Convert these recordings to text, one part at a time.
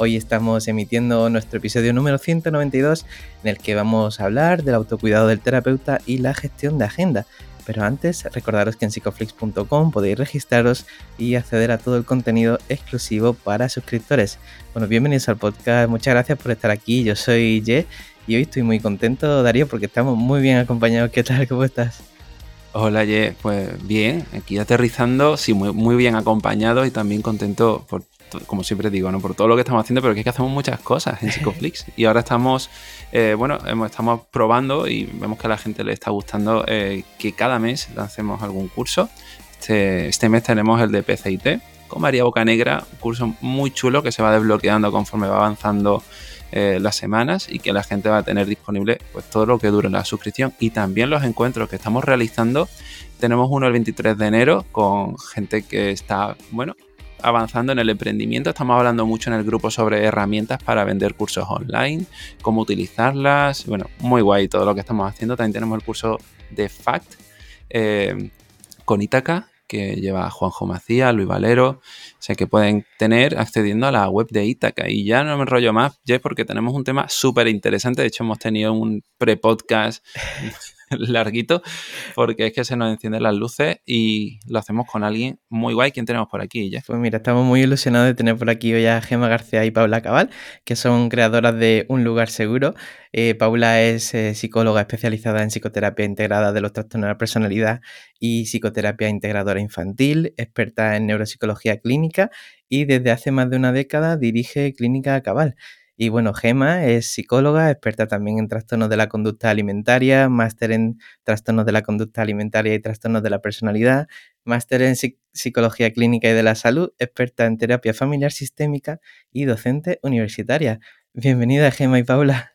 Hoy estamos emitiendo nuestro episodio número 192 en el que vamos a hablar del autocuidado del terapeuta y la gestión de agenda. Pero antes, recordaros que en psicoflix.com podéis registraros y acceder a todo el contenido exclusivo para suscriptores. Bueno, bienvenidos al podcast, muchas gracias por estar aquí. Yo soy Ye y hoy estoy muy contento, Darío, porque estamos muy bien acompañados. ¿Qué tal? ¿Cómo estás? Hola, Ye, pues bien, aquí aterrizando, sí, muy, muy bien acompañado y también contento por como siempre digo, ¿no? por todo lo que estamos haciendo, pero que es que hacemos muchas cosas en Psicoflix. y ahora estamos, eh, bueno, estamos probando y vemos que a la gente le está gustando eh, que cada mes lancemos algún curso. Este, este mes tenemos el de PCIT con María Bocanegra, un curso muy chulo que se va desbloqueando conforme va avanzando eh, las semanas y que la gente va a tener disponible pues todo lo que dure la suscripción y también los encuentros que estamos realizando. Tenemos uno el 23 de enero con gente que está, bueno, avanzando en el emprendimiento. Estamos hablando mucho en el grupo sobre herramientas para vender cursos online, cómo utilizarlas. Bueno, muy guay todo lo que estamos haciendo. También tenemos el curso de FACT eh, con Itaca, que lleva Juanjo Macías, Luis Valero, o sea que pueden tener accediendo a la web de Itaca. Y ya no me enrollo más, Jeff, porque tenemos un tema súper interesante. De hecho, hemos tenido un pre-podcast larguito, porque es que se nos encienden las luces y lo hacemos con alguien muy guay. ¿Quién tenemos por aquí, ya? Pues mira, estamos muy ilusionados de tener por aquí hoy a Gema García y Paula Cabal, que son creadoras de Un Lugar Seguro. Eh, Paula es eh, psicóloga especializada en psicoterapia integrada de los trastornos de la personalidad y psicoterapia integradora infantil, experta en neuropsicología clínica y desde hace más de una década dirige Clínica Cabal. Y bueno, Gema es psicóloga, experta también en trastornos de la conducta alimentaria, máster en trastornos de la conducta alimentaria y trastornos de la personalidad, máster en psicología clínica y de la salud, experta en terapia familiar sistémica y docente universitaria. Bienvenida, Gema y Paula.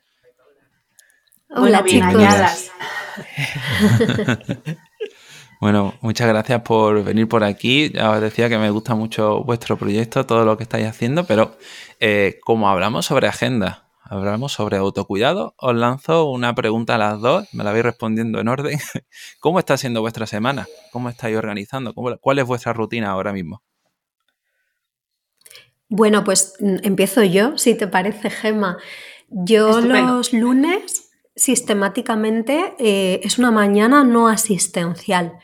Hola, chicos. Bueno, muchas gracias por venir por aquí. Ya os decía que me gusta mucho vuestro proyecto, todo lo que estáis haciendo, pero eh, como hablamos sobre agenda, hablamos sobre autocuidado, os lanzo una pregunta a las dos, me la vais respondiendo en orden. ¿Cómo está siendo vuestra semana? ¿Cómo estáis organizando? ¿Cuál es vuestra rutina ahora mismo? Bueno, pues mm, empiezo yo, si te parece, Gema. Yo los lunes sistemáticamente eh, es una mañana no asistencial.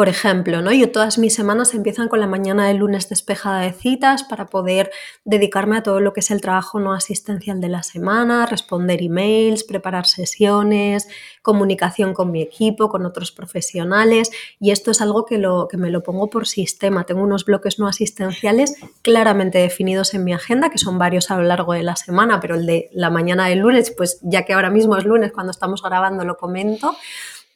Por ejemplo, ¿no? Yo todas mis semanas empiezan con la mañana del lunes despejada de citas para poder dedicarme a todo lo que es el trabajo no asistencial de la semana, responder emails, preparar sesiones, comunicación con mi equipo, con otros profesionales. Y esto es algo que, que me lo pongo por sistema. Tengo unos bloques no asistenciales claramente definidos en mi agenda, que son varios a lo largo de la semana, pero el de la mañana del lunes, pues ya que ahora mismo es lunes cuando estamos grabando, lo comento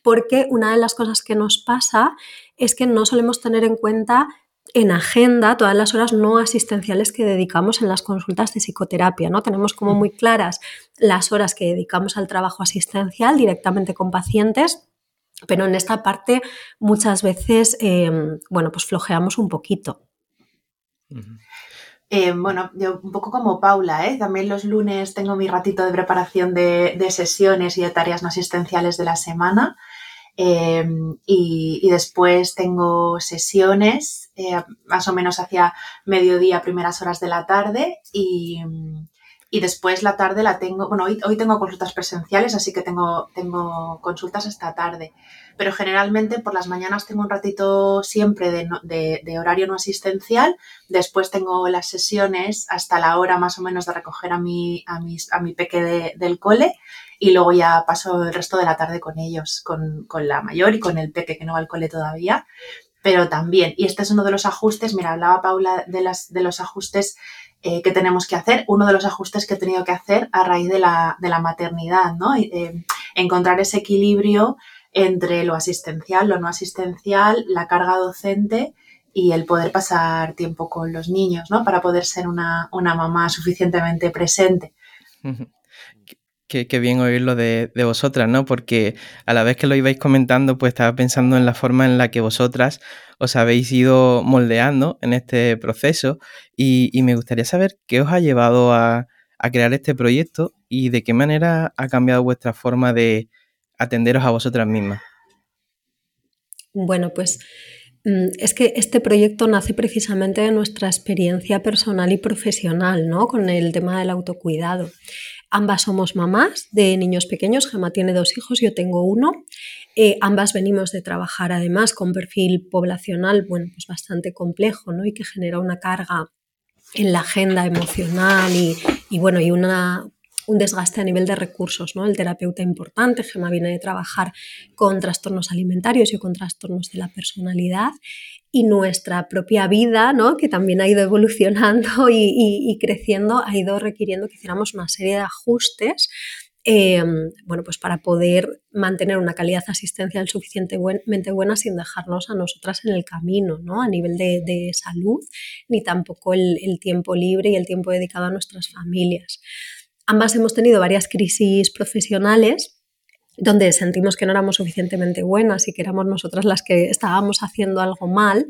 porque una de las cosas que nos pasa es que no solemos tener en cuenta en agenda todas las horas no asistenciales que dedicamos en las consultas de psicoterapia, ¿no? Tenemos como muy claras las horas que dedicamos al trabajo asistencial directamente con pacientes, pero en esta parte muchas veces, em, bueno, pues flojeamos un poquito. Eh, bueno, yo un poco como Paula, ¿eh? también los lunes tengo mi ratito de preparación de, de sesiones y de tareas no asistenciales de la semana. Em, y, después tengo sesiones eh, más o menos hacia mediodía, primeras horas de la tarde y, y después la tarde la tengo, bueno, hoy, hoy, tengo consultas presenciales, así que tengo, tengo consultas hasta tarde, pero generalmente por las mañanas tengo un ratito siempre de, de, horario no asistencial, después tengo las sesiones hasta la hora más o menos de recoger a mi, a mis, a mi peque del cole y luego ya paso el resto de la tarde con ellos, con, con la mayor y con el peque que no va al cole todavía, pero también, y este es uno de los ajustes, mira, hablaba Paula de, las, de los ajustes eh, que tenemos que hacer, uno de los ajustes que he tenido que hacer a raíz de la, de la maternidad, ¿no? Eh, encontrar ese equilibrio entre lo asistencial, lo no asistencial, la carga docente y el poder pasar tiempo con los niños, ¿no? Para poder ser una, una mamá suficientemente presente. Qué, bien oírlo de, de, vosotras, ¿no? Porque a la vez que lo ibais comentando, pues estaba pensando en la forma en la que vosotras os habéis ido moldeando en este proceso y, y me gustaría saber qué os ha llevado a, a, crear este proyecto y de qué manera ha cambiado vuestra forma de atenderos a vosotras mismas. Bueno, pues mm, es que este proyecto nace precisamente de nuestra experiencia personal y profesional, ¿no? Con el tema del autocuidado. Ambas somos mamás de niños pequeños, Gemma tiene dos hijos, yo tengo uno. Eh, ambas venimos de trabajar además con perfil poblacional bueno, pues bastante complejo ¿no? y que genera una carga en la agenda emocional y, y bueno, y una, un desgaste a nivel de recursos, ¿no? El terapeuta importante, Gemma viene de trabajar con trastornos alimentarios y con trastornos de la personalidad y nuestra propia vida, ¿no? que también ha ido evolucionando y, creciendo, ha ido requiriendo que hiciéramos una serie de ajustes em, bueno, pues para poder mantener una calidad asistencial suficientemente buena sin dejarnos a nosotras en el camino, ¿no? A nivel de, salud, ni tampoco el, el, tiempo libre y el tiempo dedicado a nuestras familias. Ambas hemos tenido varias crisis profesionales donde sentimos que no éramos suficientemente buenas y que éramos nosotras las que estábamos haciendo algo mal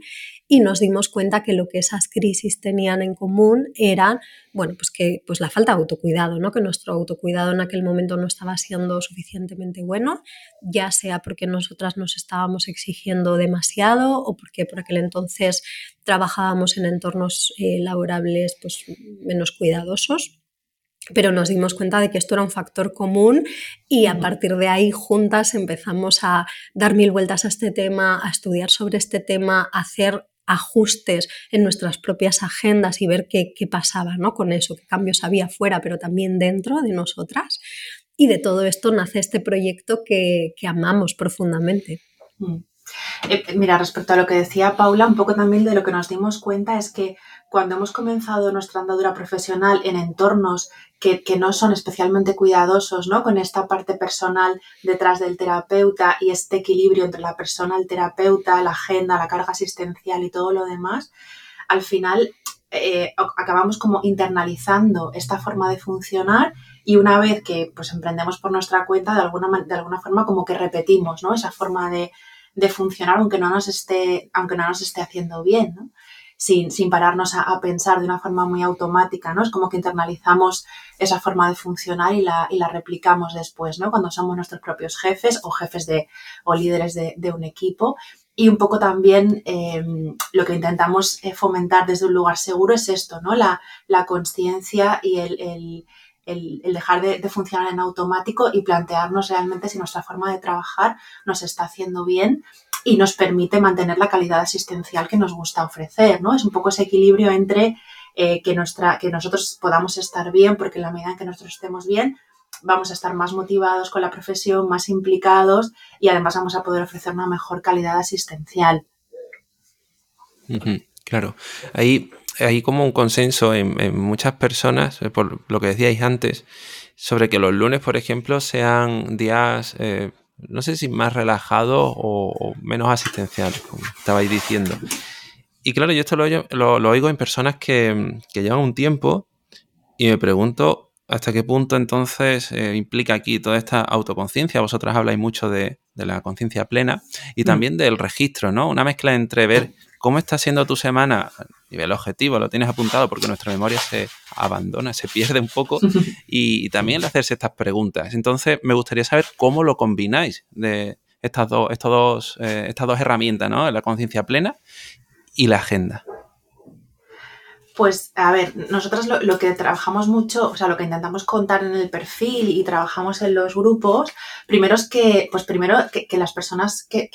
y nos dimos cuenta que lo que esas crisis tenían en común era, bueno, pues que pues la falta de autocuidado, ¿no? Que nuestro autocuidado en aquel momento no estaba siendo suficientemente bueno, ya sea porque nosotras nos estábamos exigiendo demasiado o porque por aquel entonces trabajábamos en entornos eh, laborables pues menos cuidadosos pero nos dimos cuenta de que esto era un factor común y a partir de ahí juntas empezamos a dar mil vueltas a este tema, a estudiar sobre este tema, a hacer ajustes en nuestras propias agendas y ver qué, pasaba ¿no? con eso, qué cambios había fuera, pero también dentro de nosotras. Y de todo esto nace este proyecto que, amamos profundamente. Mm. Eh, mira, respecto a lo que decía Paula, un poco también de lo que nos dimos cuenta es que cuando hemos comenzado nuestra andadura profesional en entornos que, no son especialmente cuidadosos, ¿no? Con esta parte personal detrás del terapeuta y este equilibrio entre la persona, el terapeuta, la agenda, la carga asistencial y todo lo demás, al final eh, acabamos como internalizando esta forma de funcionar y una vez que pues emprendemos por nuestra cuenta, de alguna, de alguna forma como que repetimos, ¿no? Esa forma de, de funcionar aunque no nos esté, aunque no nos esté haciendo bien, ¿no? Sin, sin pararnos a, pensar de una forma muy automática, ¿no? Es como que internalizamos esa forma de funcionar y la, y la replicamos después, ¿no? Cuando somos nuestros propios jefes o jefes de, o líderes de, un equipo. Y un poco también em, lo que intentamos eh, fomentar desde un lugar seguro es esto, ¿no? La, la conciencia y el, el, dejar de, de, funcionar en automático y plantearnos realmente si nuestra forma de trabajar nos está haciendo bien y nos permite mantener la calidad asistencial que nos gusta ofrecer, ¿no? Es un poco ese equilibrio entre eh, que, nuestra, que nosotros podamos estar bien, porque en la medida en que nosotros estemos bien, vamos a estar más motivados con la profesión, más implicados y además vamos a poder ofrecer una mejor calidad asistencial. Claro, hay, hay como un consenso en, muchas personas, eh, por lo que decíais antes, sobre que los lunes, por ejemplo, sean días eh, no sé si más relajado o, menos asistencial, como estabais diciendo. Y claro, yo esto lo, lo, oigo en personas que, llevan un tiempo y me pregunto hasta qué punto entonces eh, implica aquí toda esta autoconciencia. Vosotras habláis mucho de, de la conciencia plena y mm. también del registro, ¿no? Una mezcla entre ver cómo está siendo tu semana a nivel objetivo, lo tienes apuntado porque nuestra memoria se abandona, se pierde un poco y, también el hacerse estas preguntas. Entonces, me gustaría saber cómo lo combináis de estas dos, estos dos, eh, estas dos herramientas, ¿no? La conciencia plena y la agenda. Pues, a ver, nosotros lo, que trabajamos mucho, o sea, lo que intentamos contar en el perfil y trabajamos en los grupos, primero es que, pues primero que, las personas que,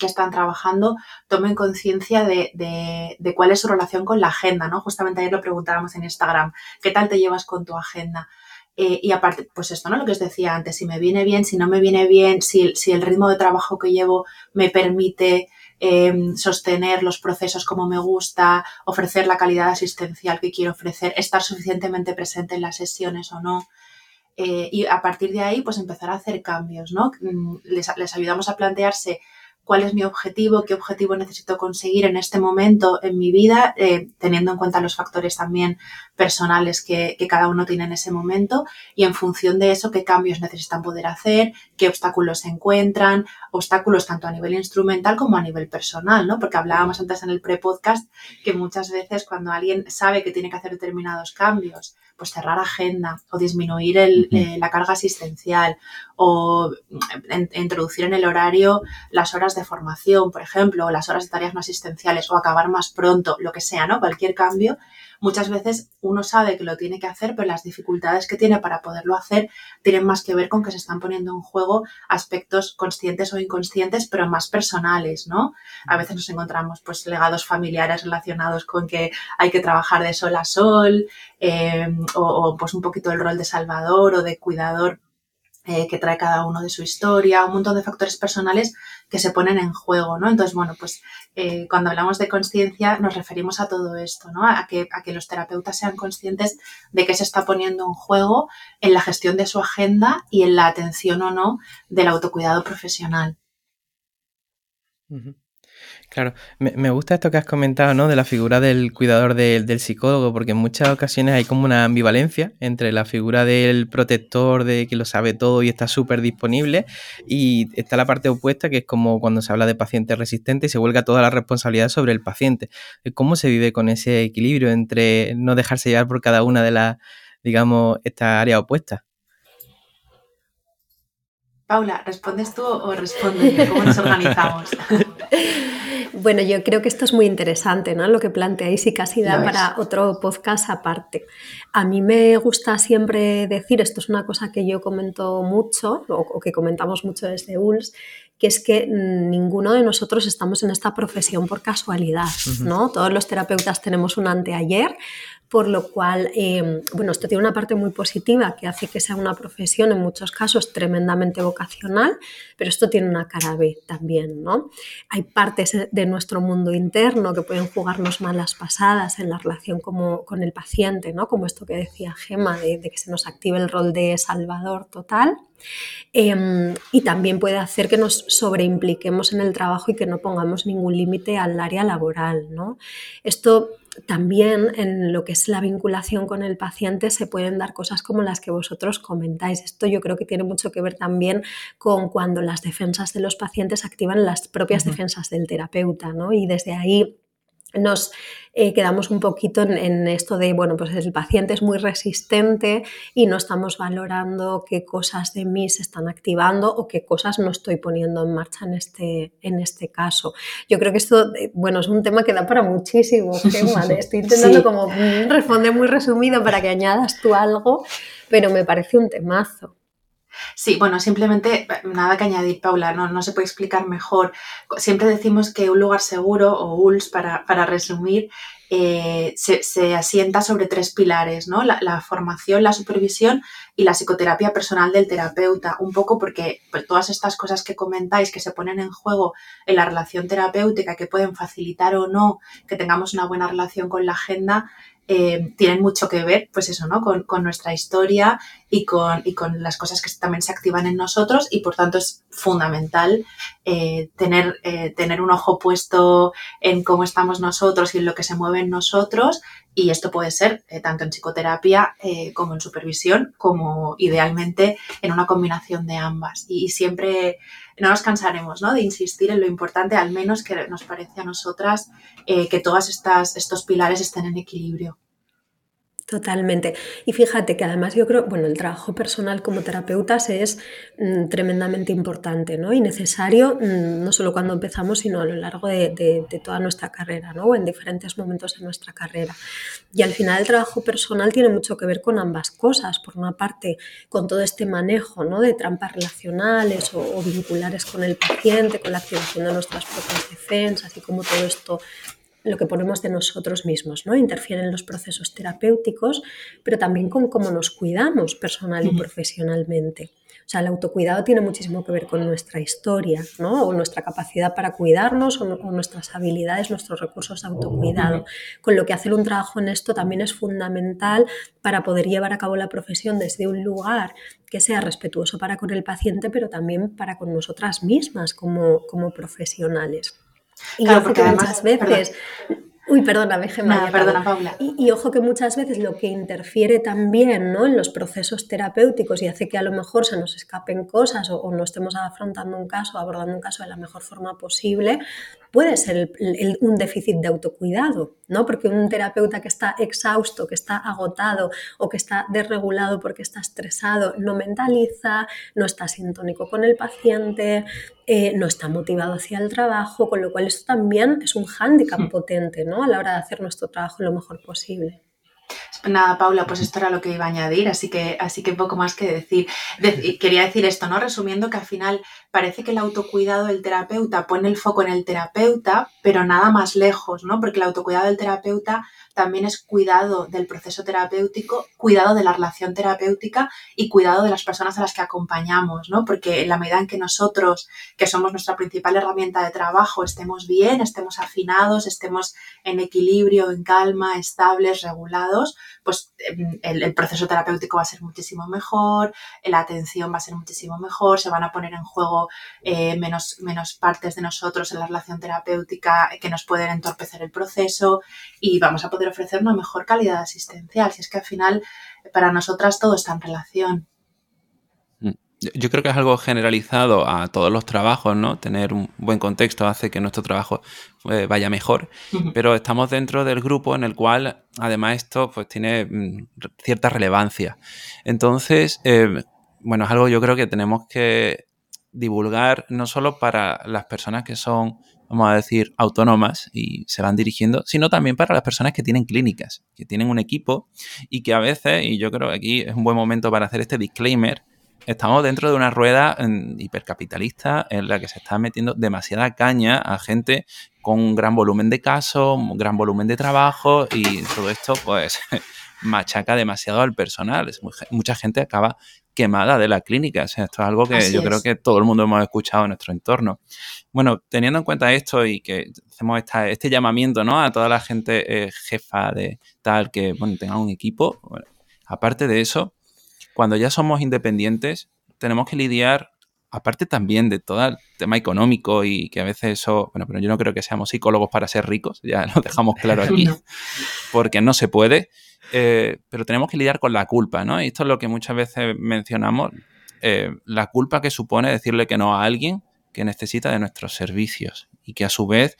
están trabajando tomen conciencia de, de, cuál es su relación con la agenda, ¿no? Justamente ayer lo preguntábamos en Instagram, ¿qué tal te llevas con tu agenda? Eh, y aparte, pues esto, ¿no? Lo que os decía antes, si me viene bien, si no me viene bien, si, si el ritmo de trabajo que llevo me permite Em, sostener los procesos como me gusta, ofrecer la calidad asistencial que quiero ofrecer, estar suficientemente presente en las sesiones o no. Eh, y a partir de ahí, pues empezar a hacer cambios, ¿no? Mm, les, ayudamos a plantearse cuál es mi objetivo, qué objetivo necesito conseguir en este momento en mi vida, eh, teniendo en cuenta los factores también personales que, cada uno tiene en ese momento y en función de eso qué cambios necesitan poder hacer, qué obstáculos se encuentran, obstáculos tanto a nivel instrumental como a nivel personal, ¿no? Porque hablábamos antes en el pre-podcast que muchas veces cuando alguien sabe que tiene que hacer determinados cambios, pues cerrar agenda o disminuir eh, la carga asistencial o introducir en el horario las horas de formación, por ejemplo, o las horas de tareas no asistenciales o acabar más pronto, lo que sea, ¿no? Cualquier cambio muchas veces uno sabe que lo tiene que hacer, pero las dificultades que tiene para poderlo hacer tienen más que ver con que se están poniendo en juego aspectos conscientes o inconscientes, pero más personales, ¿no? A veces nos encontramos pues legados familiares relacionados con que hay que trabajar de sol a sol, eh, o, o pues un poquito el rol de salvador o de cuidador eh, que trae cada uno de su historia, un montón de factores personales que se ponen en juego, ¿no? Entonces, bueno, pues eh, cuando hablamos de conciencia nos referimos a todo esto, ¿no? A que, a que los terapeutas sean conscientes de que se está poniendo en juego en la gestión de su agenda y en la atención o no del autocuidado profesional. Claro, me, gusta esto que has comentado, ¿no? De la figura del cuidador del psicólogo, porque en muchas ocasiones hay como una ambivalencia entre la figura del protector, de que lo sabe todo y está súper disponible, y está la parte opuesta, que es como cuando se habla de paciente resistente y se vuelca toda la responsabilidad sobre el paciente. ¿Cómo se vive con ese equilibrio entre no dejarse llevar por cada una de las, digamos, esta área opuesta? Paula, ¿respondes tú o respondes? ¿Cómo nos organizamos? bueno, yo creo que esto es muy interesante, ¿no? Lo que planteáis y casi da para otro podcast aparte. A mí me gusta siempre decir, esto es una cosa que yo comento mucho, o, que comentamos mucho desde ULS, que es que ninguno de nosotros estamos en esta profesión por casualidad, ¿no? Todos los terapeutas tenemos un anteayer, por lo cual, em, bueno, esto tiene una parte muy positiva que hace que sea una profesión en muchos casos tremendamente vocacional, pero esto tiene una cara B también, ¿no? Hay partes de nuestro mundo interno que pueden jugarnos malas pasadas en la relación como, con el paciente, ¿no? Como esto que decía Gema, de, que se nos active el rol de salvador total. Em, y también puede hacer que nos sobreimpliquemos en el trabajo y que no pongamos ningún límite al área laboral, ¿no? Esto también en lo que es la vinculación con el paciente se pueden dar cosas como las que vosotros comentáis. Esto yo creo que tiene mucho que ver también con cuando las defensas de los pacientes activan las propias defensas del terapeuta, ¿no? Y desde ahí nos eh, quedamos un poquito en, esto de, bueno, pues el paciente es muy resistente y no estamos valorando qué cosas de mí se están activando o qué cosas no estoy poniendo en marcha en este, en este caso. Yo creo que esto, eh, bueno, es un tema que da para muchísimo, Estoy intentando como responder muy resumido para que añadas tú algo, pero me parece un temazo. Sí, bueno, simplemente nada que añadir, Paula, no, no se puede explicar mejor. Siempre decimos que un lugar seguro, o ULS para, para resumir, eh, se, asienta sobre tres pilares, ¿no? La, formación, la supervisión y la psicoterapia personal del terapeuta. Un poco porque pues, todas estas cosas que comentáis que se ponen en juego en la relación terapéutica, que pueden facilitar o no que tengamos una buena relación con la agenda, eh, tienen mucho que ver, pues eso, ¿no? Con, nuestra historia y con, las cosas que también se activan en nosotros y por tanto es fundamental eh, eh, tener un ojo puesto en cómo estamos nosotros y en lo que se mueve en nosotros y esto puede ser tanto en psicoterapia como en supervisión, como idealmente en una combinación de ambas. Y, siempre no nos cansaremos ¿no? de insistir en lo importante, al menos que nos parece a nosotras, que todos estos pilares estén en equilibrio. Totalmente. Y fíjate que además yo creo, bueno, el trabajo personal como terapeutas es mm, tremendamente importante ¿no? y necesario, mm, no solo cuando empezamos, sino a lo largo de, toda nuestra carrera ¿no? o en diferentes momentos de nuestra carrera. Y al final el trabajo personal tiene mucho que ver con ambas cosas. Por una parte, con todo este manejo ¿no? de trampas relacionales o, o vinculares con el paciente, con la activación de nuestras propias defensas y cómo todo esto lo que ponemos de nosotros mismos, ¿no? Interfiere en los procesos terapéuticos, pero también con cómo nos cuidamos personal y profesionalmente. O sea, el autocuidado tiene muchísimo que ver con nuestra historia, ¿no? O nuestra capacidad para cuidarnos o, nuestras habilidades, nuestros recursos de autocuidado. Con lo que hacer un trabajo en esto también es fundamental para poder llevar a cabo la profesión desde un lugar que sea respetuoso para con el paciente, pero también para con nosotras mismas como, como profesionales. Y claro, que muchas veces Uy, perdóname, Gemma. perdona, Paula. Y, ojo que muchas veces lo que interfiere también ¿no? en los procesos terapéuticos y hace que a lo mejor se nos escapen cosas o, no estemos afrontando un caso, abordando un caso de la mejor forma posible, puede ser un déficit de autocuidado, ¿no? Porque un terapeuta que está exhausto, que está agotado o que está desregulado porque está estresado, no mentaliza, no está sintónico con el paciente, eh, no está motivado hacia el trabajo, con lo cual esto también es un hándicap potente, ¿no? A la hora de hacer nuestro trabajo lo mejor posible. Nada, Paula, pues esto era lo que iba a añadir, así que, así que poco más que decir. quería decir esto, ¿no? Resumiendo que al final parece que el autocuidado del terapeuta pone el foco en el terapeuta, pero nada más lejos, ¿no? Porque el autocuidado del terapeuta también es cuidado del proceso terapéutico, cuidado de la relación terapéutica y cuidado de las personas a las que acompañamos, ¿no? Porque en la medida en que nosotros, que somos nuestra principal herramienta de trabajo, estemos bien, estemos afinados, estemos en equilibrio, en calma, estables, regulados, pues em, el, proceso terapéutico va a ser muchísimo mejor, la atención va a ser muchísimo mejor, se van a poner en juego eh, menos, menos partes de nosotros en la relación terapéutica que nos pueden entorpecer el proceso y vamos a poder ofrecer una mejor calidad asistencial. Si es que al final para nosotras todo está en relación. Yo creo que es algo generalizado a todos los trabajos, ¿no? Tener un buen contexto hace que nuestro trabajo eh, vaya mejor, pero estamos dentro del grupo en el cual además esto pues tiene mm, cierta relevancia. Entonces, eh, bueno, es algo yo creo que tenemos que divulgar no solo para las personas que son, vamos a decir, autónomas y se van dirigiendo, sino también para las personas que tienen clínicas, que tienen un equipo y que a veces, y yo creo que aquí es un buen momento para hacer este disclaimer, estamos dentro de una rueda hipercapitalista en la que se está metiendo demasiada caña a gente con un gran volumen de casos, un gran volumen de trabajo y todo esto pues machaca demasiado al personal. Mucha gente acaba quemada de la clínica. esto es algo que yo creo que todo el mundo hemos escuchado en nuestro entorno. Bueno, teniendo en cuenta esto y que hacemos este llamamiento ¿no? a toda la gente eh, jefa de tal que bueno, tenga un equipo, aparte de eso, cuando ya somos independientes, tenemos que lidiar, aparte también de todo el tema económico y que a veces eso, bueno, pero yo no creo que seamos psicólogos para ser ricos, ya lo dejamos claro aquí, porque no se puede, eh, pero tenemos que lidiar con la culpa, ¿no? Y esto es lo que muchas veces mencionamos, eh, la culpa que supone decirle que no a alguien que necesita de nuestros servicios y que a su vez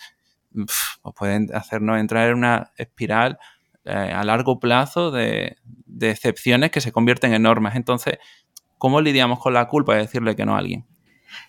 pues pueden hacernos entrar en una espiral eh, a largo plazo de, excepciones que se convierten en normas. Entonces, ¿cómo lidiamos con la culpa de decirle que no a alguien?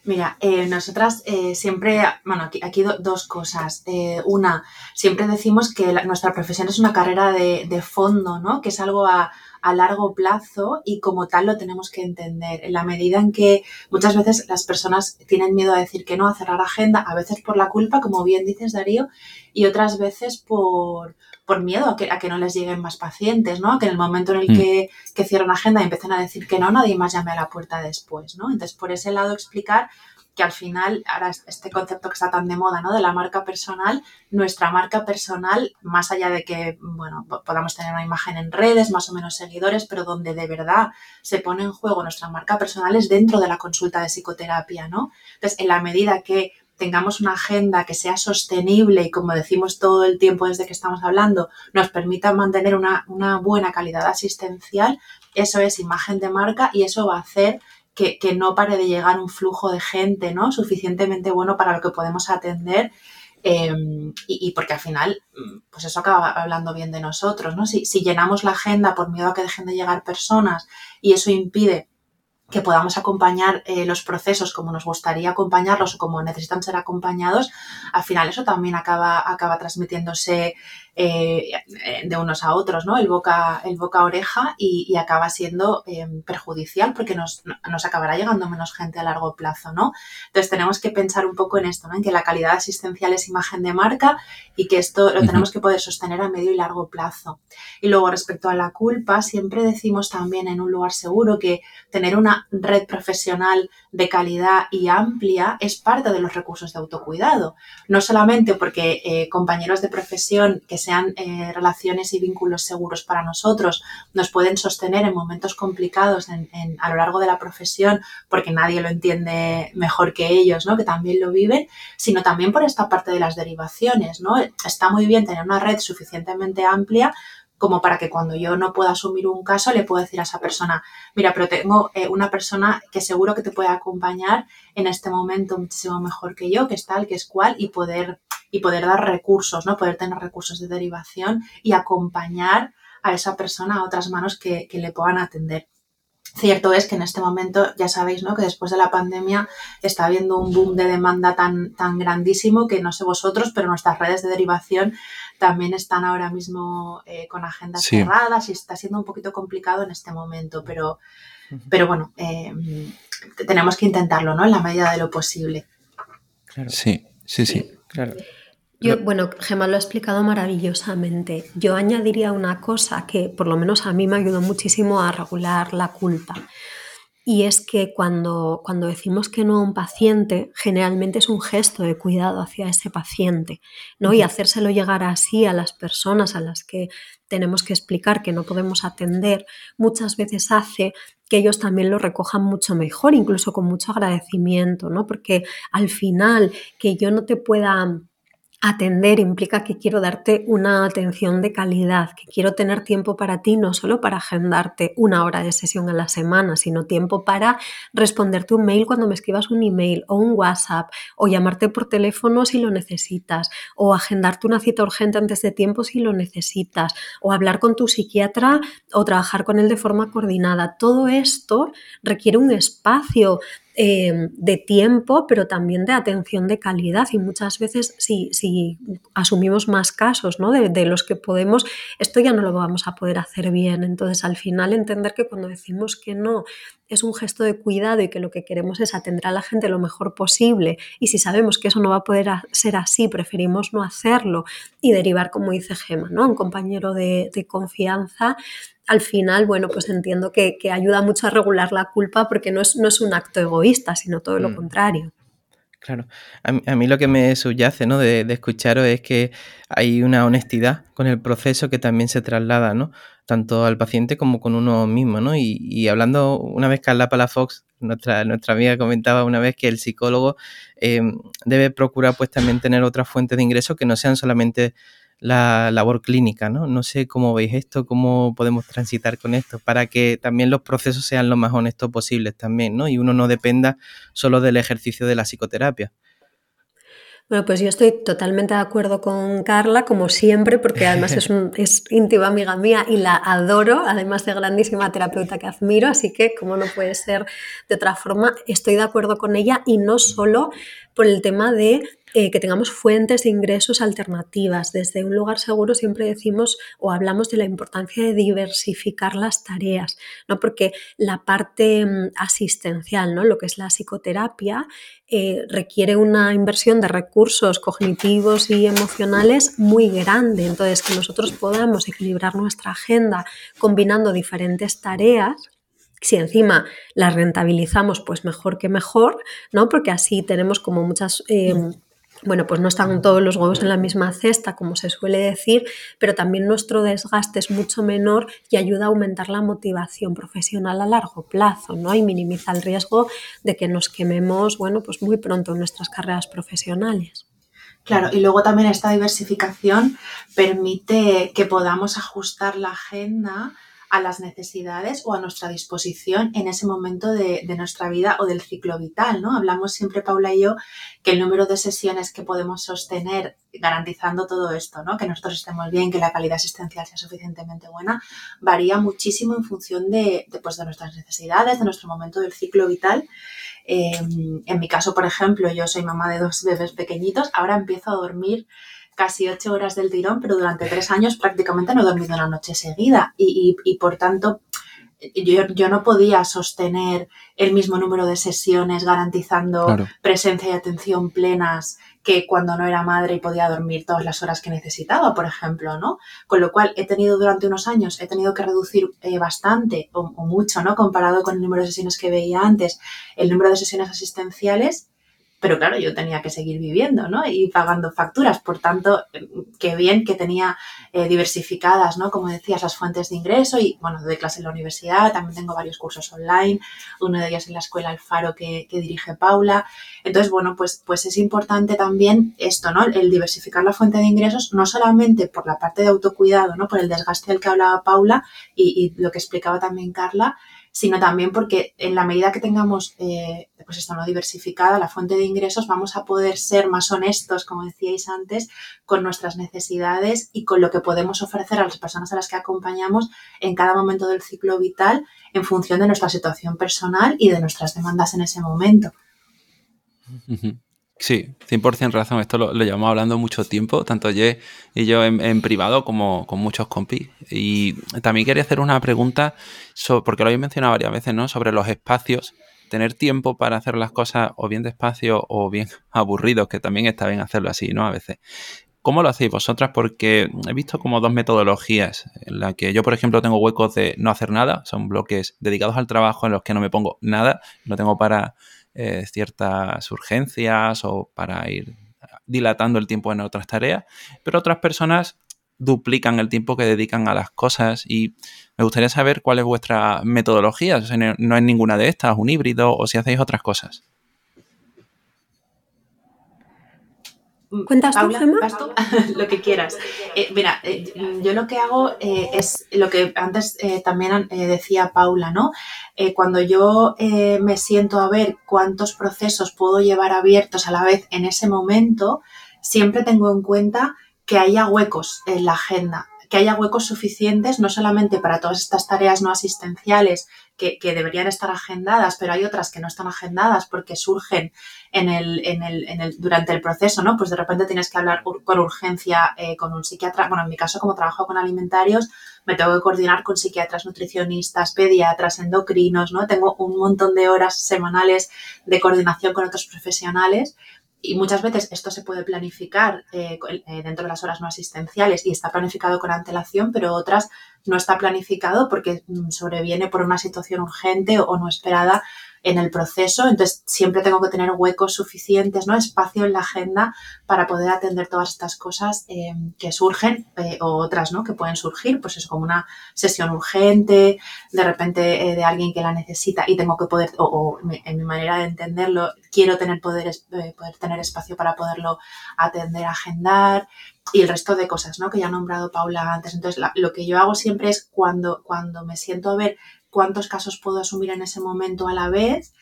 Mira, eh, nosotras eh, siempre, bueno, aquí, dos cosas. una, siempre decimos que nuestra profesión es una carrera de, de fondo, ¿no? Que es algo a, a largo plazo y como tal lo tenemos que entender. En la medida en que muchas veces las personas tienen miedo a decir que no, a cerrar agenda, a veces por la culpa, como bien dices Darío, y otras veces por, por miedo a que, a que no les lleguen más pacientes, ¿no? A que en el momento en el mm. que, que cierran agenda y empiezan a decir que no, nadie más llame a la puerta después, ¿no? Entonces, por ese lado explicar que al final, ahora este concepto que está tan de moda, ¿no? De la marca personal, nuestra marca personal, más allá de que, bueno, podamos tener una imagen en redes, más o menos seguidores, pero donde de verdad se pone en juego nuestra marca personal es dentro de la consulta de psicoterapia, ¿no? Entonces, en la medida que tengamos una agenda que sea sostenible y, como decimos todo el tiempo desde que estamos hablando, nos permita mantener una, una buena calidad asistencial, eso es imagen de marca y eso va a hacer que, no pare de llegar un flujo de gente, ¿no? Suficientemente bueno para lo que podemos atender. Em, y, porque al final, pues eso acaba hablando bien de nosotros, ¿no? Si, si llenamos la agenda por miedo a que dejen de llegar personas y eso impide que podamos acompañar eh, los procesos como nos gustaría acompañarlos o como necesitan ser acompañados, al final eso también acaba, acaba transmitiéndose eh, de unos a otros, ¿no? El boca, el boca a oreja y, acaba siendo eh, perjudicial porque nos, nos, acabará llegando menos gente a largo plazo, ¿no? Entonces tenemos que pensar un poco en esto, ¿no? En que la calidad asistencial es imagen de marca y que esto lo tenemos que poder sostener a medio y largo plazo. Y luego respecto a la culpa, siempre decimos también en un lugar seguro que tener una red profesional de calidad y amplia es parte de los recursos de autocuidado. No solamente porque eh, compañeros de profesión que sean eh, relaciones y vínculos seguros para nosotros nos pueden sostener en momentos complicados a lo largo de la profesión porque nadie lo entiende mejor que ellos, ¿no? que también lo viven, sino también por esta parte de las derivaciones. ¿no? Está muy bien tener una red suficientemente amplia como para que cuando yo no pueda asumir un caso le pueda decir a esa persona, mira, pero tengo eh, una persona que seguro que te puede acompañar en este momento muchísimo mejor que yo, que es tal, que es cual, y poder, y poder dar recursos, ¿no? Poder tener recursos de derivación y acompañar a esa persona a otras manos que, que le puedan atender. Cierto es que en este momento, ya sabéis, ¿no? Que después de la pandemia está habiendo un boom de demanda tan, tan grandísimo que no sé vosotros, pero nuestras redes de derivación también están ahora mismo eh, con agendas cerradas y está siendo un poquito complicado en este momento, pero, pero bueno, eh, tenemos que intentarlo, ¿no? En la medida de lo posible. Sí, sí, sí. Claro. Yo, bueno, Gemma lo ha explicado maravillosamente. Yo añadiría una cosa que por lo menos a mí me ayudó muchísimo a regular la culpa. Y es que cuando, cuando decimos que no a un paciente, generalmente es un gesto de cuidado hacia ese paciente, ¿no? Y hacérselo llegar así a las personas a las que tenemos que explicar que no podemos atender, muchas veces hace que ellos también lo recojan mucho mejor, incluso con mucho agradecimiento, ¿no? Porque al final que yo no te pueda Atender implica que quiero darte una atención de calidad, que quiero tener tiempo para ti, no solo para agendarte una hora de sesión a la semana, sino tiempo para responderte un mail cuando me escribas un email o un WhatsApp, o llamarte por teléfono si lo necesitas, o agendarte una cita urgente antes de tiempo si lo necesitas, o hablar con tu psiquiatra o trabajar con él de forma coordinada. Todo esto requiere un espacio Em, de tiempo, pero también de atención de calidad. Y muchas veces, si, si asumimos más casos ¿no? de, los que podemos, esto ya no lo vamos a poder hacer bien. Entonces, al final, entender que cuando decimos que no es un gesto de cuidado y que lo que queremos es atender a la gente lo mejor posible. Y si sabemos que eso no va a poder ser así, preferimos no hacerlo y derivar, como dice Gema, ¿no? un compañero de, de confianza al final, bueno, pues entiendo que, ayuda mucho a regular la culpa porque no es, no es un acto egoísta, sino todo lo mm. contrario. Claro, a mí, lo que me subyace ¿no? de, escucharos es que hay una honestidad con el proceso que también se traslada, ¿no? Tanto al paciente como con uno mismo, ¿no? Y, hablando, una vez Carla Palafox, nuestra, nuestra amiga comentaba una vez que el psicólogo eh, debe procurar pues también tener otras fuentes de ingresos que no sean solamente la labor clínica, ¿no? No sé cómo veis esto, cómo podemos transitar con esto, para que también los procesos sean lo más honestos posibles también, ¿no? Y uno no dependa solo del ejercicio de la psicoterapia. Bueno, pues yo estoy totalmente de acuerdo con Carla, como siempre, porque además es, un, es íntima amiga mía y la adoro, además de grandísima terapeuta que admiro, así que como no puede ser de otra forma, estoy de acuerdo con ella y no solo por el tema de eh, que tengamos fuentes de ingresos alternativas. Desde un lugar seguro siempre decimos o hablamos de la importancia de diversificar las tareas, ¿no? porque la parte mm, asistencial, ¿no? lo que es la psicoterapia, eh, requiere una inversión de recursos cognitivos y emocionales muy grande. Entonces, que nosotros podamos equilibrar nuestra agenda combinando diferentes tareas si encima las rentabilizamos, pues mejor que mejor, ¿no? Porque así tenemos como muchas eh, bueno, pues no están todos los huevos en la misma cesta, como se suele decir, pero también nuestro desgaste es mucho menor y ayuda a aumentar la motivación profesional a largo plazo, ¿no? Y minimiza el riesgo de que nos quememos, bueno, pues muy pronto en nuestras carreras profesionales. Claro, y luego también esta diversificación permite que podamos ajustar la agenda a las necesidades o a nuestra disposición en ese momento de, nuestra vida o del ciclo vital, ¿no? Hablamos siempre, Paula y yo, que el número de sesiones que podemos sostener garantizando todo esto, ¿no? Que nosotros estemos bien, que la calidad asistencial sea suficientemente buena, varía muchísimo en función de, pues, de nuestras necesidades, de nuestro momento del ciclo vital. Em, en mi caso, por ejemplo, yo soy mamá de dos bebés pequeñitos, ahora empiezo a dormir casi ocho horas del tirón, pero durante tres años prácticamente no he dormido una noche seguida y, y, y por tanto yo, yo, no podía sostener el mismo número de sesiones garantizando claro. presencia y atención plenas que cuando no era madre y podía dormir todas las horas que necesitaba, por ejemplo, ¿no? Con lo cual he tenido durante unos años, he tenido que reducir eh, bastante o, o, mucho, ¿no? Comparado con el número de sesiones que veía antes, el número de sesiones asistenciales pero claro, yo tenía que seguir viviendo, ¿no? Y pagando facturas. Por tanto, qué bien que tenía eh, diversificadas, ¿no? Como decías, las fuentes de ingreso y, bueno, doy clase en la universidad, también tengo varios cursos online, uno de ellos en la escuela Alfaro que, que dirige Paula. Entonces, bueno, pues, pues es importante también esto, ¿no? El diversificar la fuente de ingresos, no solamente por la parte de autocuidado, ¿no? Por el desgaste del que hablaba Paula y, y lo que explicaba también Carla, sino también porque en la medida que tengamos, eh, pues esto no diversificada, la fuente de ingresos, vamos a poder ser más honestos, como decíais antes, con nuestras necesidades y con lo que podemos ofrecer a las personas a las que acompañamos en cada momento del ciclo vital en función de nuestra situación personal y de nuestras demandas en ese momento. Sí, 100% razón. Esto lo, lo, llevamos hablando mucho tiempo, tanto yo y yo en, privado como con muchos compis. Y también quería hacer una pregunta, porque lo habéis mencionado varias veces, ¿no? Sobre los espacios. Tener tiempo para hacer las cosas o bien despacio o bien aburridos, que también está bien hacerlo así, ¿no? A veces. ¿Cómo lo hacéis vosotras? Porque he visto como dos metodologías en la que yo, por ejemplo, tengo huecos de no hacer nada, son bloques dedicados al trabajo en los que no me pongo nada, no tengo para eh, ciertas urgencias o para ir dilatando el tiempo en otras tareas, pero otras personas duplican el tiempo que dedican a las cosas y me gustaría saber cuál es vuestra metodología, no es ninguna de estas, un híbrido o si hacéis otras cosas. ¿Cuentas Paula, tú, lo que quieras. Eh, mira, eh, yo lo que hago eh, es lo que antes también decía Paula, ¿no? cuando yo me siento a ver cuántos procesos puedo llevar abiertos a la vez en ese momento, siempre tengo en cuenta que haya huecos en la agenda que haya huecos suficientes no solamente para todas estas tareas no asistenciales que, deberían estar agendadas, pero hay otras que no están agendadas porque surgen en el, en el, en el, durante el proceso, ¿no? Pues de repente tienes que hablar con urgencia eh, con un psiquiatra. Bueno, en mi caso, como trabajo con alimentarios, me tengo que coordinar con psiquiatras, nutricionistas, pediatras, endocrinos, ¿no? Tengo un montón de horas semanales de coordinación con otros profesionales y muchas veces esto se puede planificar eh, eh, dentro de las horas no asistenciales y está planificado con antelación, pero otras no está planificado porque mm, sobreviene por una situación urgente o no esperada en el proceso. Entonces, siempre tengo que tener huecos suficientes, ¿no? Espacio en la agenda para poder atender todas estas cosas eh, que surgen eh, o otras, ¿no? Que pueden surgir, pues es como una sesión urgente, de repente eh, de alguien que la necesita y tengo que poder, o, o, en mi manera de entenderlo, quiero tener poder, eh, poder tener espacio para poderlo atender, agendar y el resto de cosas, ¿no? Que ya ha nombrado Paula antes. Entonces, lo que yo hago siempre es cuando, cuando me siento a ver cuántos casos puedo asumir en ese momento a la vez,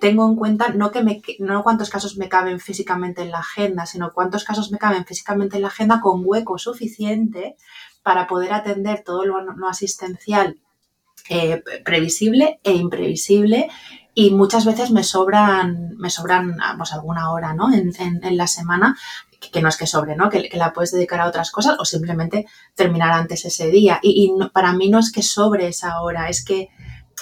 tengo en cuenta no que no cuántos casos me caben físicamente en la agenda, sino cuántos casos me caben físicamente en la agenda con hueco suficiente para poder atender todo lo asistencial eh, previsible e imprevisible y muchas veces me sobran, me sobran pues, alguna hora ¿no? en, en la semana que no es que sobre, ¿no? Que, que, la puedes dedicar a otras cosas o simplemente terminar antes ese día. Y, y no, para mí no es que sobre esa hora, es que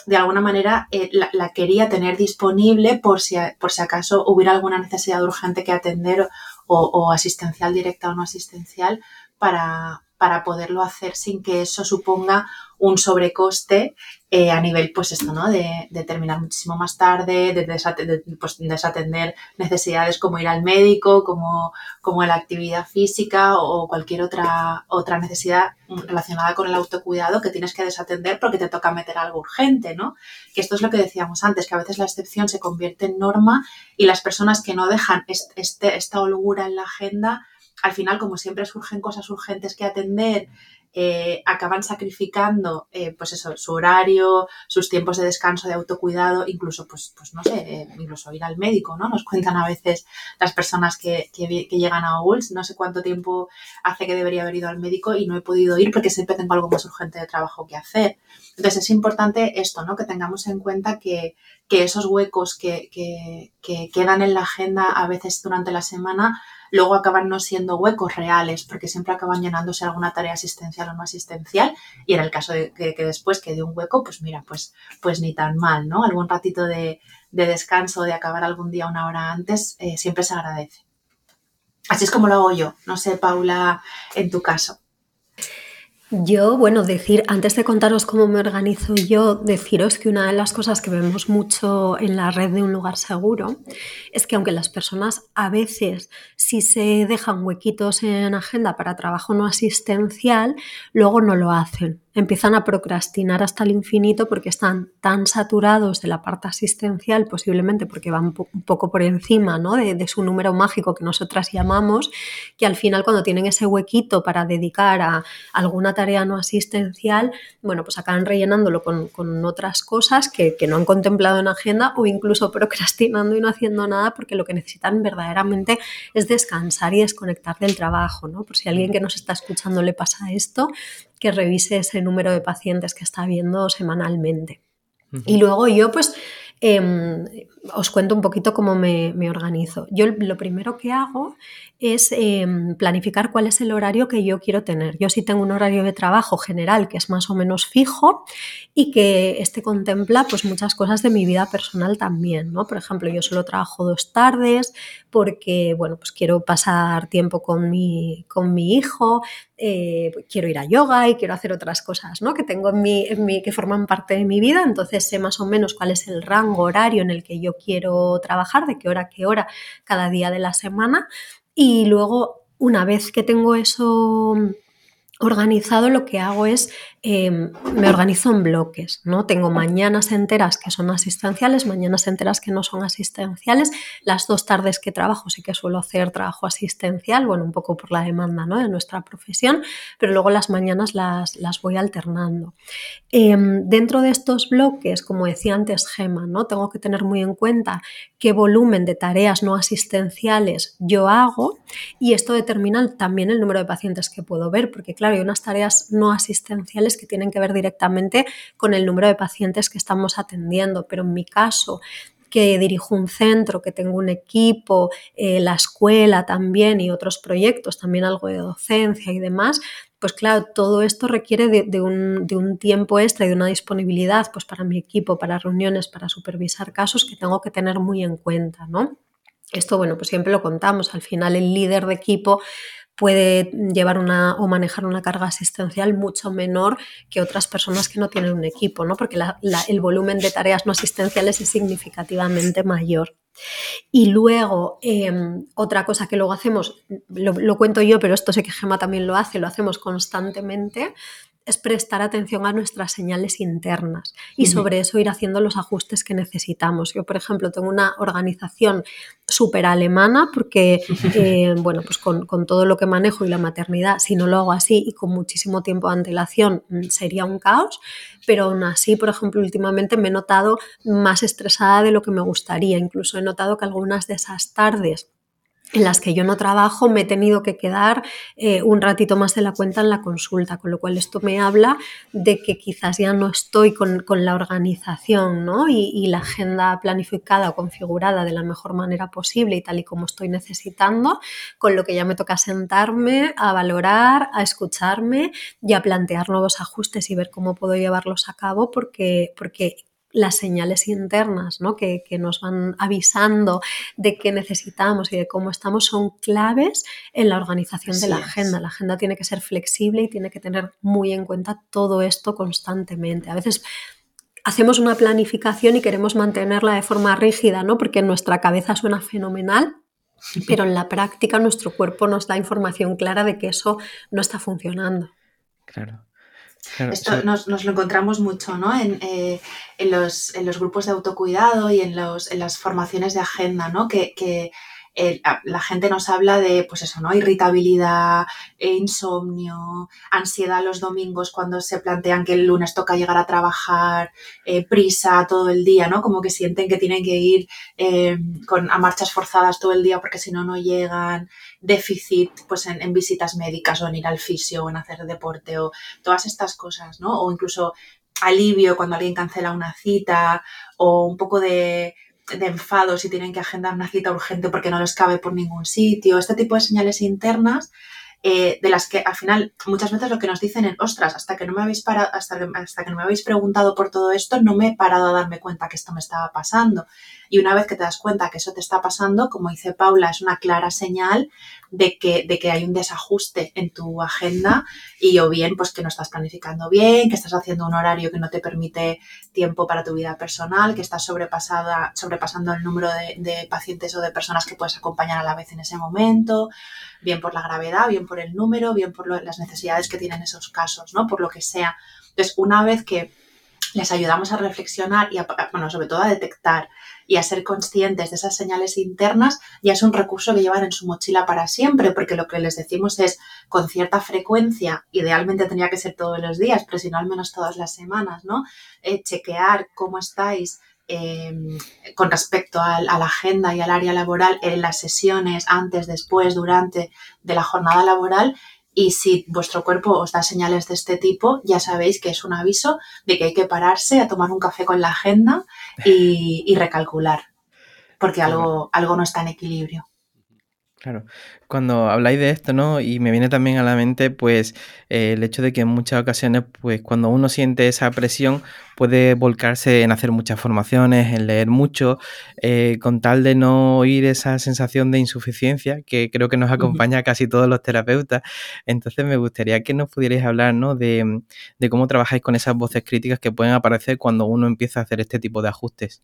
de alguna manera eh, la, la, quería tener disponible por si, por si acaso hubiera alguna necesidad urgente que atender o, o asistencial directa o no asistencial para, para poderlo hacer sin que eso suponga un sobrecoste eh, a nivel, pues esto, ¿no? De, terminar muchísimo más tarde, de, desatender, de pues, desatender necesidades como ir al médico, como, como la actividad física o cualquier otra, otra necesidad relacionada con el autocuidado que tienes que desatender porque te toca meter algo urgente, ¿no? Que esto es lo que decíamos antes, que a veces la excepción se convierte en norma y las personas que no dejan este, esta holgura en la agenda, al final, como siempre surgen cosas urgentes que atender, eh, acaban sacrificando eh, pues eso, su horario, sus tiempos de descanso, de autocuidado, incluso, pues, pues no sé, eh, incluso ir al médico, ¿no? Nos cuentan a veces las personas que, que, que, llegan a ULS, no sé cuánto tiempo hace que debería haber ido al médico y no he podido ir porque siempre tengo algo más urgente de trabajo que hacer. Entonces es importante esto, ¿no? Que tengamos en cuenta que, que esos huecos que, que, que quedan en la agenda a veces durante la semana luego acaban no siendo huecos reales, porque siempre acaban llenándose alguna tarea asistencial o no asistencial, y en el caso de que, después quede un hueco, pues mira, pues, pues ni tan mal, ¿no? Algún ratito de, descanso, de acabar algún día una hora antes, eh, siempre se agradece. Así es como lo hago yo. No sé, Paula, en tu caso. Yo, bueno, decir, antes de contaros cómo me organizo yo, deciros que una de las cosas que vemos mucho en la red de un lugar seguro es que aunque las personas a veces sí se dejan huequitos en agenda para trabajo no asistencial, luego no lo hacen empiezan a procrastinar hasta el infinito porque están tan saturados de la parte asistencial, posiblemente porque van un poco por encima ¿no? de, su número mágico que nosotras llamamos, que al final cuando tienen ese huequito para dedicar a alguna tarea no asistencial, bueno, pues acaban rellenándolo con, otras cosas que, que, no han contemplado en agenda o incluso procrastinando y no haciendo nada porque lo que necesitan verdaderamente es descansar y desconectar del trabajo, ¿no? Por si a alguien que nos está escuchando le pasa esto, que revise ese número de pacientes que está viendo semanalmente. Y luego yo, pues, em, os cuento un poquito cómo me, me, organizo. Yo lo primero que hago es em, planificar cuál es el horario que yo quiero tener. Yo sí tengo un horario de trabajo general que es más o menos fijo y que este contempla pues muchas cosas de mi vida personal también, ¿no? Por ejemplo, yo solo trabajo dos tardes porque, bueno, pues quiero pasar tiempo con mi, con mi hijo, eh, quiero ir a yoga y quiero hacer otras cosas, ¿no? Que tengo en mi, en mi, que forman parte de mi vida, entonces sé más o menos cuál es el rango horario en el que yo quiero trabajar, de qué hora a qué hora cada día de la semana. Y luego, una vez que tengo eso organizado, lo que hago es Em, me organizo en bloques, ¿no? Tengo mañanas enteras que son asistenciales, mañanas enteras que no son asistenciales. Las dos tardes que trabajo sí que suelo hacer trabajo asistencial, bueno, un poco por la demanda ¿no? de nuestra profesión, pero luego las mañanas las, las voy alternando. Em, dentro de estos bloques, como decía antes Gema, ¿no? tengo que tener muy en cuenta qué volumen de tareas no asistenciales yo hago y esto determina también el número de pacientes que puedo ver, porque claro, hay unas tareas no asistenciales que tienen que ver directamente con el número de pacientes que estamos atendiendo, pero en mi caso que dirijo un centro, que tengo un equipo, eh, la escuela también y otros proyectos, también algo de docencia y demás, pues claro, todo esto requiere de, un, de, un, tiempo extra y de una disponibilidad pues para mi equipo, para reuniones, para supervisar casos que tengo que tener muy en cuenta, ¿no? Esto, bueno, pues siempre lo contamos, al final el líder de equipo puede llevar una o manejar una carga asistencial mucho menor que otras personas que no tienen un equipo, ¿no? porque el volumen de tareas no asistenciales es significativamente mayor. Y luego, em, otra cosa que luego hacemos, lo, lo, cuento yo, pero esto sé que Gema también lo hace, lo hacemos constantemente, es prestar atención a nuestras señales internas y sobre eso ir haciendo los ajustes que necesitamos. Yo, por ejemplo, tengo una organización súper alemana porque, eh, bueno, pues con, todo lo que manejo y la maternidad, si no lo hago así y con muchísimo tiempo de antelación, mm, sería un caos, pero aún así, por ejemplo, últimamente me he notado más estresada de lo que me gustaría. Incluso he notado que algunas de esas tardes en las que yo no trabajo, me he tenido que quedar eh, un ratito más de la cuenta en la consulta, con lo cual esto me habla de que quizás ya no estoy con, la organización ¿no? y, la agenda planificada o configurada de la mejor manera posible y tal y como estoy necesitando, con lo que ya me toca sentarme a valorar, a escucharme y a plantear nuevos ajustes y ver cómo puedo llevarlos a cabo porque, porque las señales internas ¿no? que, nos van avisando de qué necesitamos y de cómo estamos son claves en la organización de la agenda. La agenda tiene que ser flexible y tiene que tener muy en cuenta todo esto constantemente. A veces hacemos una planificación y queremos mantenerla de forma rígida, ¿no? porque en nuestra cabeza suena fenomenal, pero en la práctica nuestro cuerpo nos da información clara de que eso no está funcionando. Claro. Esto nos, lo encontramos mucho ¿no? Eh, en, los, en, los, grupos de autocuidado y en, los, en las formaciones de agenda, ¿no? que, que la gente nos habla de, pues eso, ¿no? Irritabilidad, e insomnio, ansiedad los domingos cuando se plantean que el lunes toca llegar a trabajar, eh, prisa todo el día, ¿no? Como que sienten que tienen que ir eh, con, a marchas forzadas todo el día porque si no, no llegan, déficit, pues en, en visitas médicas o en ir al fisio o en hacer deporte o todas estas cosas, ¿no? O incluso alivio cuando alguien cancela una cita o un poco de de enfado si tienen que agendar una cita urgente porque no les cabe por ningún sitio, este tipo de señales internas eh, de las que al final muchas veces lo que nos dicen es, ostras, hasta que no me habéis parado, hasta hasta que no me habéis preguntado por todo esto, no me he parado a darme cuenta que esto me estaba pasando. Y una vez que te das cuenta que eso te está pasando, como dice Paula, es una clara señal de que, de que hay un desajuste en tu agenda y o bien pues que no estás planificando bien, que estás haciendo un horario que no te permite tiempo para tu vida personal, que estás sobrepasada, sobrepasando el número de, pacientes o de personas que puedes acompañar a la vez en ese momento, bien por la gravedad, bien por el número, bien por las necesidades que tienen esos casos, ¿no? Por lo que sea. Entonces, una vez que les ayudamos a reflexionar y, a, bueno, sobre todo a detectar y a ser conscientes de esas señales internas, ya es un recurso que llevan en su mochila para siempre, porque lo que les decimos es con cierta frecuencia, idealmente tendría que ser todos los días, pero si no al menos todas las semanas, ¿no? Eh, chequear cómo estáis eh, con respecto a, la agenda y al área laboral en las sesiones, antes, después, durante de la jornada laboral y si vuestro cuerpo os da señales de este tipo, ya sabéis que es un aviso de que hay que pararse a tomar un café con la agenda y, y recalcular, porque algo, algo no está en equilibrio. Claro, cuando habláis de esto, ¿no? Y me viene también a la mente, pues, eh, el hecho de que en muchas ocasiones, pues, cuando uno siente esa presión, puede volcarse en hacer muchas formaciones, en leer mucho, eh, con tal de no oír esa sensación de insuficiencia que creo que nos acompaña a casi todos los terapeutas. Entonces, me gustaría que nos pudierais hablar, ¿no? De, de cómo trabajáis con esas voces críticas que pueden aparecer cuando uno empieza a hacer este tipo de ajustes.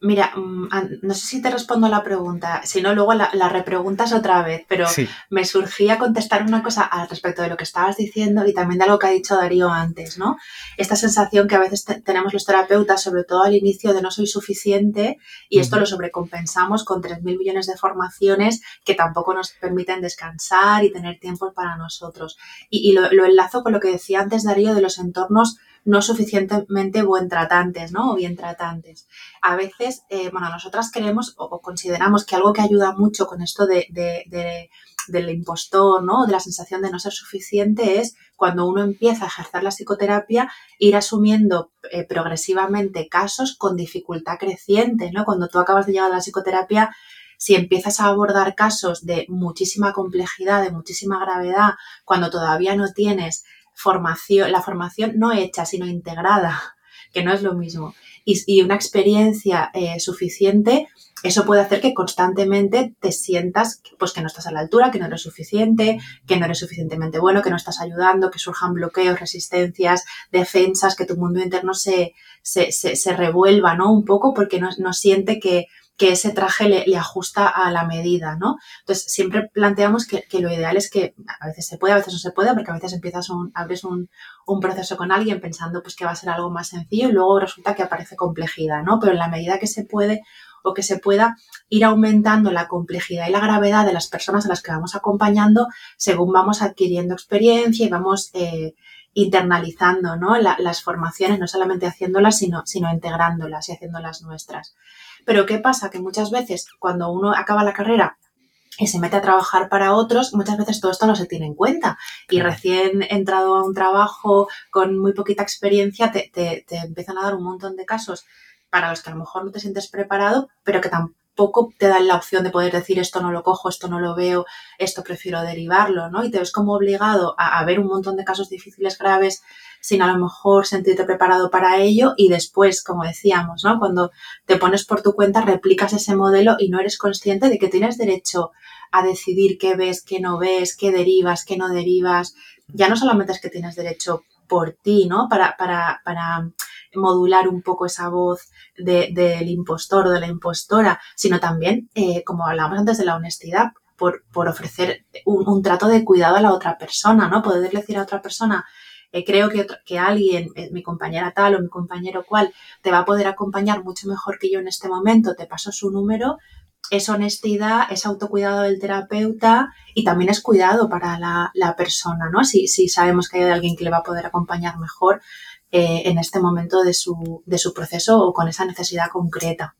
Mira, mm, no sé si te respondo a la pregunta, si no, luego la, la, repreguntas otra vez, pero sí. me surgía contestar una cosa al respecto de lo que estabas diciendo y también de lo que ha dicho Darío antes, ¿no? Esta sensación que a veces te, tenemos los terapeutas, sobre todo al inicio, de no soy suficiente y uh -huh. esto lo sobrecompensamos con 3.000 millones de formaciones que tampoco nos permiten descansar y tener tiempo para nosotros. Y, y lo, lo enlazo con lo que decía antes Darío de los entornos no suficientemente buen tratantes, ¿no? O bien tratantes. A veces, eh, bueno, nosotras creemos o, consideramos que algo que ayuda mucho con esto de, de, de, del impostor, ¿no? De la sensación de no ser suficiente es cuando uno empieza a ejercer la psicoterapia, ir asumiendo eh, progresivamente casos con dificultad creciente, ¿no? Cuando tú acabas de llegar a la psicoterapia, si empiezas a abordar casos de muchísima complejidad, de muchísima gravedad, cuando todavía no tienes formación, la formación no hecha, sino integrada, que no es lo mismo, y, una experiencia eh, suficiente, eso puede hacer que constantemente te sientas pues que no estás a la altura, que no eres suficiente, que no eres suficientemente bueno, que no estás ayudando, que surjan bloqueos, resistencias, defensas, que tu mundo interno se, se, se, se revuelva, ¿no? Un poco porque no, no siente que, que ese traje le, ajusta a la medida, ¿no? Entonces, siempre planteamos que, lo ideal es que a veces se puede, a veces no se puede, porque a veces empiezas un, abres un, un, proceso con alguien pensando pues que va a ser algo más sencillo y luego resulta que aparece complejidad, ¿no? Pero en la medida que se puede o que se pueda ir aumentando la complejidad y la gravedad de las personas a las que vamos acompañando según vamos adquiriendo experiencia y vamos eh, internalizando ¿no? La, las formaciones, no solamente haciéndolas, sino, sino integrándolas y haciéndolas nuestras. Pero ¿qué pasa? Que muchas veces cuando uno acaba la carrera y se mete a trabajar para otros, muchas veces todo esto no se tiene en cuenta. Y recién entrado a un trabajo con muy poquita experiencia, te, te, te, empiezan a dar un montón de casos para los que a lo mejor no te sientes preparado, pero que tampoco te dan la opción de poder decir esto no lo cojo, esto no lo veo, esto prefiero derivarlo, ¿no? Y te ves como obligado a, a ver un montón de casos difíciles, graves, sin a lo mejor sentirte preparado para ello y después, como decíamos, ¿no? Cuando te pones por tu cuenta, replicas ese modelo y no eres consciente de que tienes derecho a decidir qué ves, qué no ves, qué derivas, qué no derivas. Ya no solamente es que tienes derecho por ti, ¿no? Para, para, para modular un poco esa voz de, del impostor o de la impostora, sino también, eh, como hablábamos antes de la honestidad, por, por ofrecer un, un, trato de cuidado a la otra persona, ¿no? Poder decir a otra persona, eh, creo que, que alguien, eh, mi compañera tal o mi compañero cual, te va a poder acompañar mucho mejor que yo en este momento, te paso su número, es honestidad, es autocuidado del terapeuta y también es cuidado para la, la persona, ¿no? Si, si, sabemos que hay alguien que le va a poder acompañar mejor eh, en este momento de su, de su proceso o con esa necesidad concreta.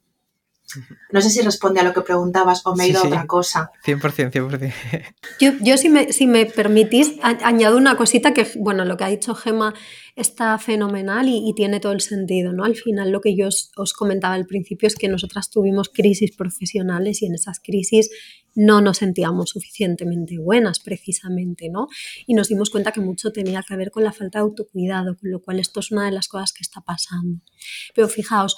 No sé si responde a lo que preguntabas o me he ido a otra cosa. 100%, 100%. Yo, yo si, me, si me permitís, añado una cosita que, bueno, lo que ha dicho Gema está fenomenal y, tiene todo el sentido, ¿no? Al final lo que yo os, os, comentaba al principio es que nosotras tuvimos crisis profesionales y en esas crisis no nos sentíamos suficientemente buenas precisamente, ¿no? Y nos dimos cuenta que mucho tenía que ver con la falta de autocuidado, con lo cual esto es una de las cosas que está pasando. Pero fijaos,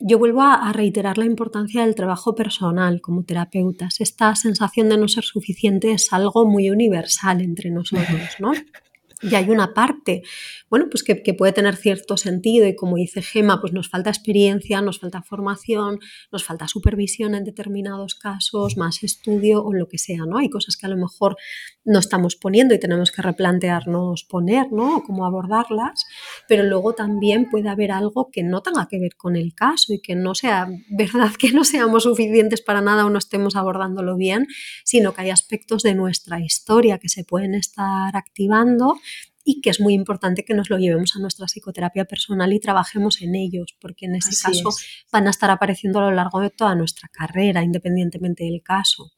yo vuelvo a, reiterar la importancia del trabajo personal como terapeutas. Esta sensación de no ser suficiente es algo muy universal entre nosotros, ¿no? Y hay una parte, bueno, pues que, puede tener cierto sentido y como dice Gema, pues nos falta experiencia, nos falta formación, nos falta supervisión en determinados casos, más estudio o lo que sea, ¿no? Hay cosas que a lo mejor no estamos poniendo y tenemos que replantearnos poner, ¿no? O cómo abordarlas, pero luego también puede haber algo que no tenga que ver con el caso y que no sea verdad que no seamos suficientes para nada o no estemos abordándolo bien, sino que hay aspectos de nuestra historia que se pueden estar activando y que es muy importante que nos lo llevemos a nuestra psicoterapia personal y trabajemos en ellos, porque en ese caso van a estar apareciendo a lo largo de toda nuestra carrera, independientemente del caso.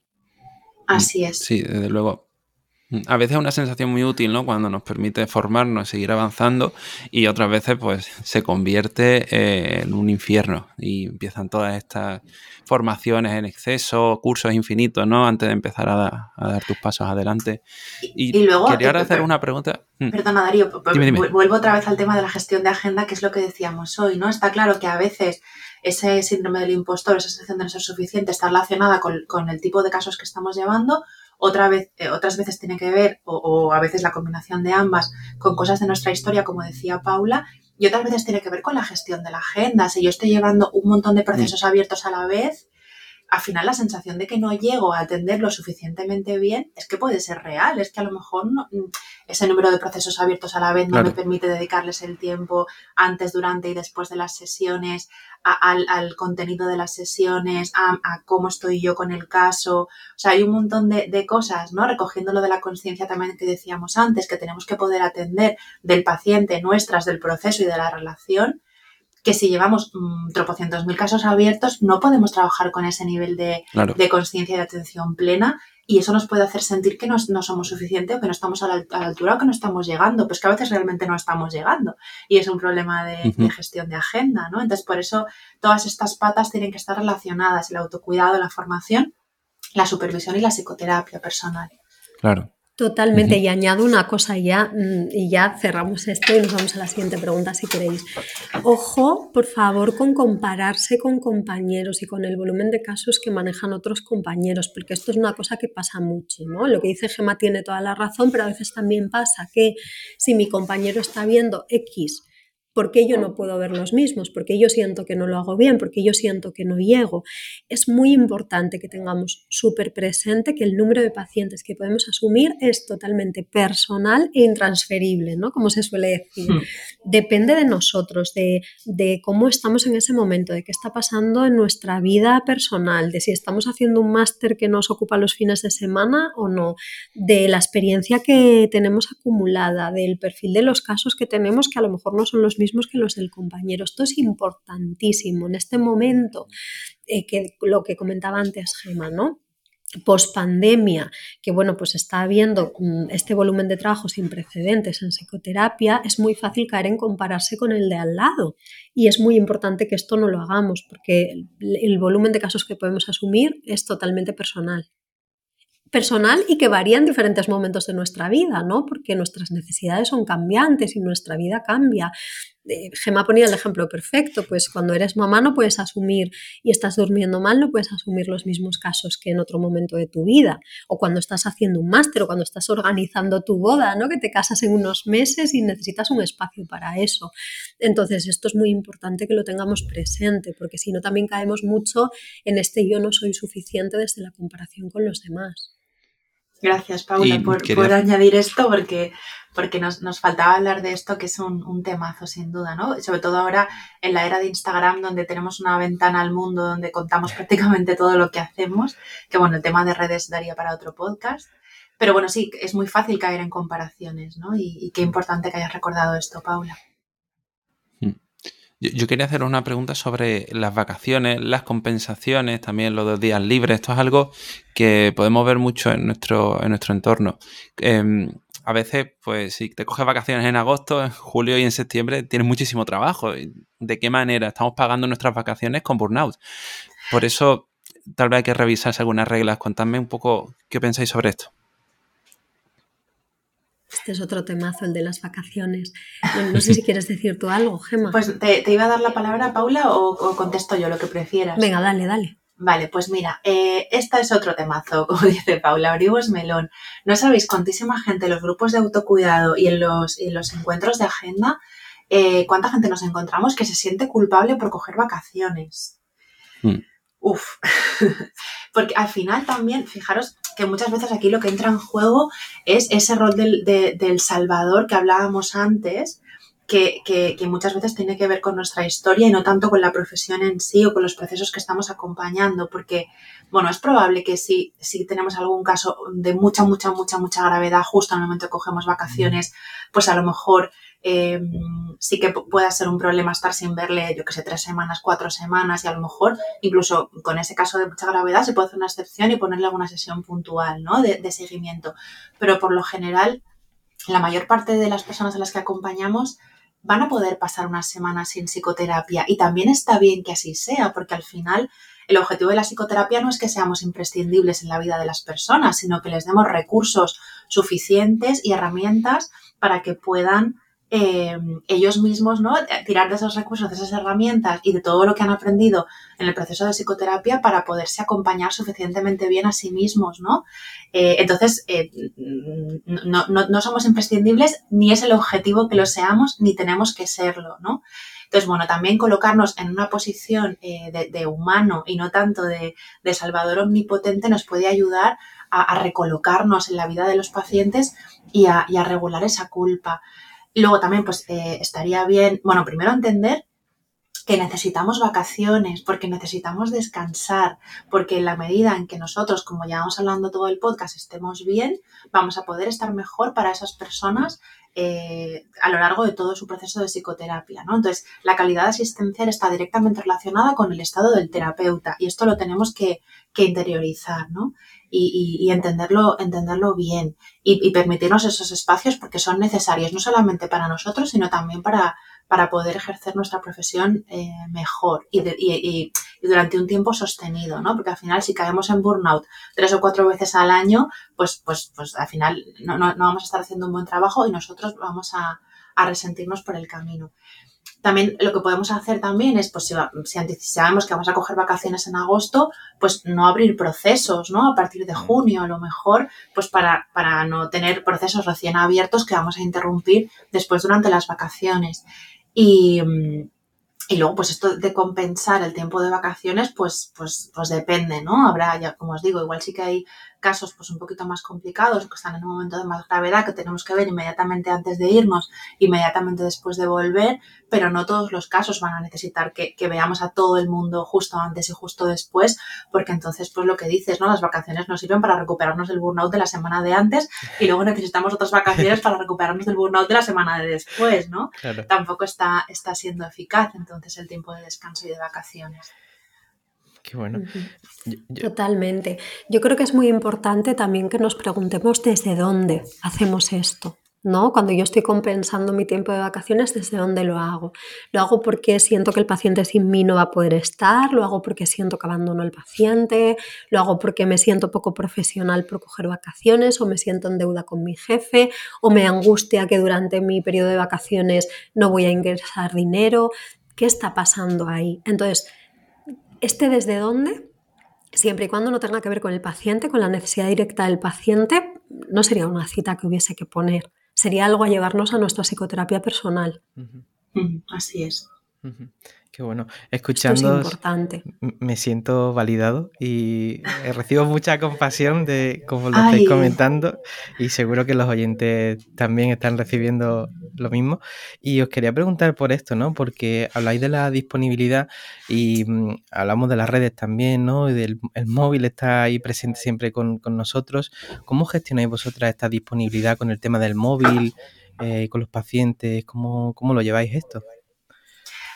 Así es. Sí, desde luego. A veces es una sensación muy útil, ¿no? Cuando nos permite formarnos, seguir avanzando y otras veces pues se convierte eh, en un infierno y empiezan todas estas formaciones en exceso, cursos infinitos, ¿no? Antes de empezar a, dar tus pasos adelante. Y, luego, quería eh, hacer una pregunta. Mm. Perdona, Darío, vuelvo otra vez al tema de la gestión de agenda, que es lo que decíamos hoy, ¿no? Está claro que a veces ese síndrome del impostor, esa sensación de no ser suficiente, está relacionada con, con el tipo de casos que estamos llevando otra vez, eh, otras veces tiene que ver, o, a veces la combinación de ambas, con cosas de nuestra historia, como decía Paula, y otras veces tiene que ver con la gestión de la agenda. Si yo estoy llevando un montón de procesos abiertos a la vez, al final la sensación de que no llego a atenderlo suficientemente bien es que puede ser real, es que a lo mejor mm, ese número de procesos abiertos a la vez no me permite dedicarles el tiempo antes, durante y después de las sesiones, al, contenido de las sesiones, a, cómo estoy yo con el caso. O sea, hay un montón de, de cosas, ¿no? Recogiendo lo de la conciencia también que decíamos antes, que tenemos que poder atender del paciente, nuestras, del proceso y de la relación que si llevamos mm, tropocientos mil casos abiertos, no podemos trabajar con ese nivel de, conciencia y de atención plena y eso nos puede hacer sentir que no, somos suficientes o que no estamos a la, altura o que no estamos llegando, pues que a veces realmente no estamos llegando y es un problema de, de, gestión de agenda, ¿no? Entonces, por eso todas estas patas tienen que estar relacionadas, el autocuidado, la formación, la supervisión y la psicoterapia personal. Claro. Totalmente, y añado una cosa ya, mm, y ya cerramos esto y nos vamos a la siguiente pregunta si queréis. Ojo, por favor, con compararse con compañeros y con el volumen de casos que manejan otros compañeros, porque esto es una cosa que pasa mucho, ¿no? Lo que dice Gemma tiene toda la razón, pero a veces también pasa que si mi compañero está viendo X ¿Por qué yo no puedo ver los mismos? Porque yo siento que no lo hago bien, porque yo siento que no llego. Es muy importante que tengamos súper presente que el número de pacientes que podemos asumir es totalmente personal e intransferible, ¿no? Como se suele decir. Hmm. Depende de nosotros, de, de cómo estamos en ese momento, de qué está pasando en nuestra vida personal, de si estamos haciendo un máster que nos ocupa los fines de semana o no, de la experiencia que tenemos acumulada, del perfil de los casos que tenemos que a lo mejor no son los mismos que los del compañero. Esto es importantísimo en este momento, eh, que lo que comentaba antes Gema, ¿no? post pandemia, que bueno, pues está habiendo mm, este volumen de trabajo sin precedentes en psicoterapia, es muy fácil caer en compararse con el de al lado. Y es muy importante que esto no lo hagamos, porque el volumen de casos que podemos asumir es totalmente personal personal y que varía en diferentes momentos de nuestra vida, ¿no? Porque nuestras necesidades son cambiantes y nuestra vida cambia. Eh, Gemma ponía el ejemplo perfecto, pues cuando eres mamá no puedes asumir y estás durmiendo mal, no puedes asumir los mismos casos que en otro momento de tu vida. O cuando estás haciendo un máster o cuando estás organizando tu boda, ¿no? Que te casas en unos meses y necesitas un espacio para eso. Entonces, esto es muy importante que lo tengamos presente, porque si no también caemos mucho en este yo no soy suficiente desde la comparación con los demás. Gracias, Paula, por, añadir esto, porque, porque nos, faltaba hablar de esto, que es un, temazo, sin duda, ¿no? Sobre todo ahora en la era de Instagram, donde tenemos una ventana al mundo, donde contamos prácticamente todo lo que hacemos, que bueno, el tema de redes daría para otro podcast. Pero bueno, sí, es muy fácil caer en comparaciones, ¿no? Y, y qué importante que hayas recordado esto, Paula. Yo, quería hacer una pregunta sobre las vacaciones, las compensaciones, también los dos días libres. Esto es algo que podemos ver mucho en nuestro, en nuestro entorno. Em, a veces, pues si te coges vacaciones en agosto, en julio y en septiembre, tienes muchísimo trabajo. ¿De qué manera estamos pagando nuestras vacaciones con burnout? Por eso, tal vez hay que revisar algunas reglas. Contadme un poco qué pensáis sobre esto. Este es otro temazo, el de las vacaciones. No, sé si quieres decir tú algo, Gemma. Pues te, iba a dar la palabra, Paula, o, contesto yo lo que prefieras. Venga, dale, dale. Vale, pues mira, eh, esta es otro temazo, como dice Paula, abrimos melón. No sabéis cuántísima gente en los grupos de autocuidado y en los, los encuentros de agenda, eh, cuánta gente nos encontramos que se siente culpable por coger vacaciones. Hmm. Uf, porque al final también, fijaros, que muchas veces aquí lo que entra en juego es ese rol del, salvador que hablábamos antes, que, muchas veces tiene que ver con nuestra historia y no tanto con la profesión en sí o con los procesos que estamos acompañando, porque, bueno, es probable que si, si tenemos algún caso de mucha, mucha, mucha, mucha gravedad justo en el momento que cogemos vacaciones, pues a lo mejor Em, sí que pueda ser un problema estar sin verle, yo que sé, tres semanas, cuatro semanas y a lo mejor incluso con ese caso de mucha gravedad se puede hacer una excepción y ponerle alguna sesión puntual ¿no? de, de seguimiento. Pero por lo general, la mayor parte de las personas a las que acompañamos van a poder pasar unas semanas sin psicoterapia y también está bien que así sea porque al final el objetivo de la psicoterapia no es que seamos imprescindibles en la vida de las personas, sino que les demos recursos suficientes y herramientas para que puedan eh, ellos mismos, ¿no? Tirar de esos recursos, de esas herramientas y de todo lo que han aprendido en el proceso de psicoterapia para poderse acompañar suficientemente bien a sí mismos, ¿no? Eh, entonces, eh, no, somos imprescindibles, ni es el objetivo que lo seamos, ni tenemos que serlo, ¿no? Entonces, bueno, también colocarnos en una posición de, humano y no tanto de, salvador omnipotente nos puede ayudar a, recolocarnos en la vida de los pacientes y a regular esa culpa. Luego también, pues eh, estaría bien, bueno, primero entender que necesitamos vacaciones, porque necesitamos descansar, porque en la medida en que nosotros, como ya vamos hablando todo el podcast, estemos bien, vamos a poder estar mejor para esas personas eh, a lo largo de todo su proceso de psicoterapia. ¿no? Entonces, la calidad asistencial está directamente relacionada con el estado del terapeuta y esto lo tenemos que, que interiorizar. ¿no? Y, entenderlo, entenderlo bien y, permitirnos esos espacios porque son necesarios no solamente para nosotros, sino también para, para poder ejercer nuestra profesión eh, mejor y, durante un tiempo sostenido, ¿no? Porque al final si caemos en burnout tres o cuatro veces al año, pues, pues, pues al final no, no, vamos a estar haciendo un buen trabajo y nosotros vamos a, a resentirnos por el camino. También lo que podemos hacer también es, pues si, sabemos que vamos a coger vacaciones en agosto, pues no abrir procesos, ¿no? A partir de junio, a lo mejor, pues para, para no tener procesos recién abiertos que vamos a interrumpir después durante las vacaciones. Y, y luego, pues esto de compensar el tiempo de vacaciones, pues, pues, pues depende, ¿no? Habrá, ya como os digo, igual sí que hay casos pues un poquito más complicados, que están en un momento de más gravedad, que tenemos que ver inmediatamente antes de irnos, inmediatamente después de volver, pero no todos los casos van a necesitar que, veamos a todo el mundo justo antes y justo después, porque entonces, pues lo que dices, ¿no? Las vacaciones nos sirven para recuperarnos del burnout de la semana de antes y luego necesitamos otras vacaciones para recuperarnos del burnout de la semana de después, ¿no? Tampoco está, está siendo eficaz entonces el tiempo de descanso y de vacaciones. Qué bueno. Totalmente. Yo creo que es muy importante también que nos preguntemos desde dónde hacemos esto. ¿no? Cuando yo estoy compensando mi tiempo de vacaciones, ¿desde dónde lo hago? Lo hago porque siento que el paciente sin mí no va a poder estar, lo hago porque siento que abandono al paciente, lo hago porque me siento poco profesional por coger vacaciones o me siento en deuda con mi jefe o me angustia que durante mi periodo de vacaciones no voy a ingresar dinero. ¿Qué está pasando ahí? Entonces, este desde dónde, siempre y cuando no tenga que ver con el paciente, con la necesidad directa del paciente, no sería una cita que hubiese que poner. Sería algo a llevarnos a nuestra psicoterapia personal. Así es. Qué bueno. Escuchando. Me siento validado y recibo mucha compasión de cómo lo estáis comentando y seguro que los oyentes también están recibiendo lo mismo. Y os quería preguntar por esto, ¿no? Porque habláis de la disponibilidad y mm, hablamos de las redes también, ¿no? Y del el móvil está ahí presente siempre con, nosotros. ¿Cómo gestionáis vosotras esta disponibilidad con el tema del móvil, eh, con los pacientes? ¿Cómo, ¿Cómo lo lleváis esto?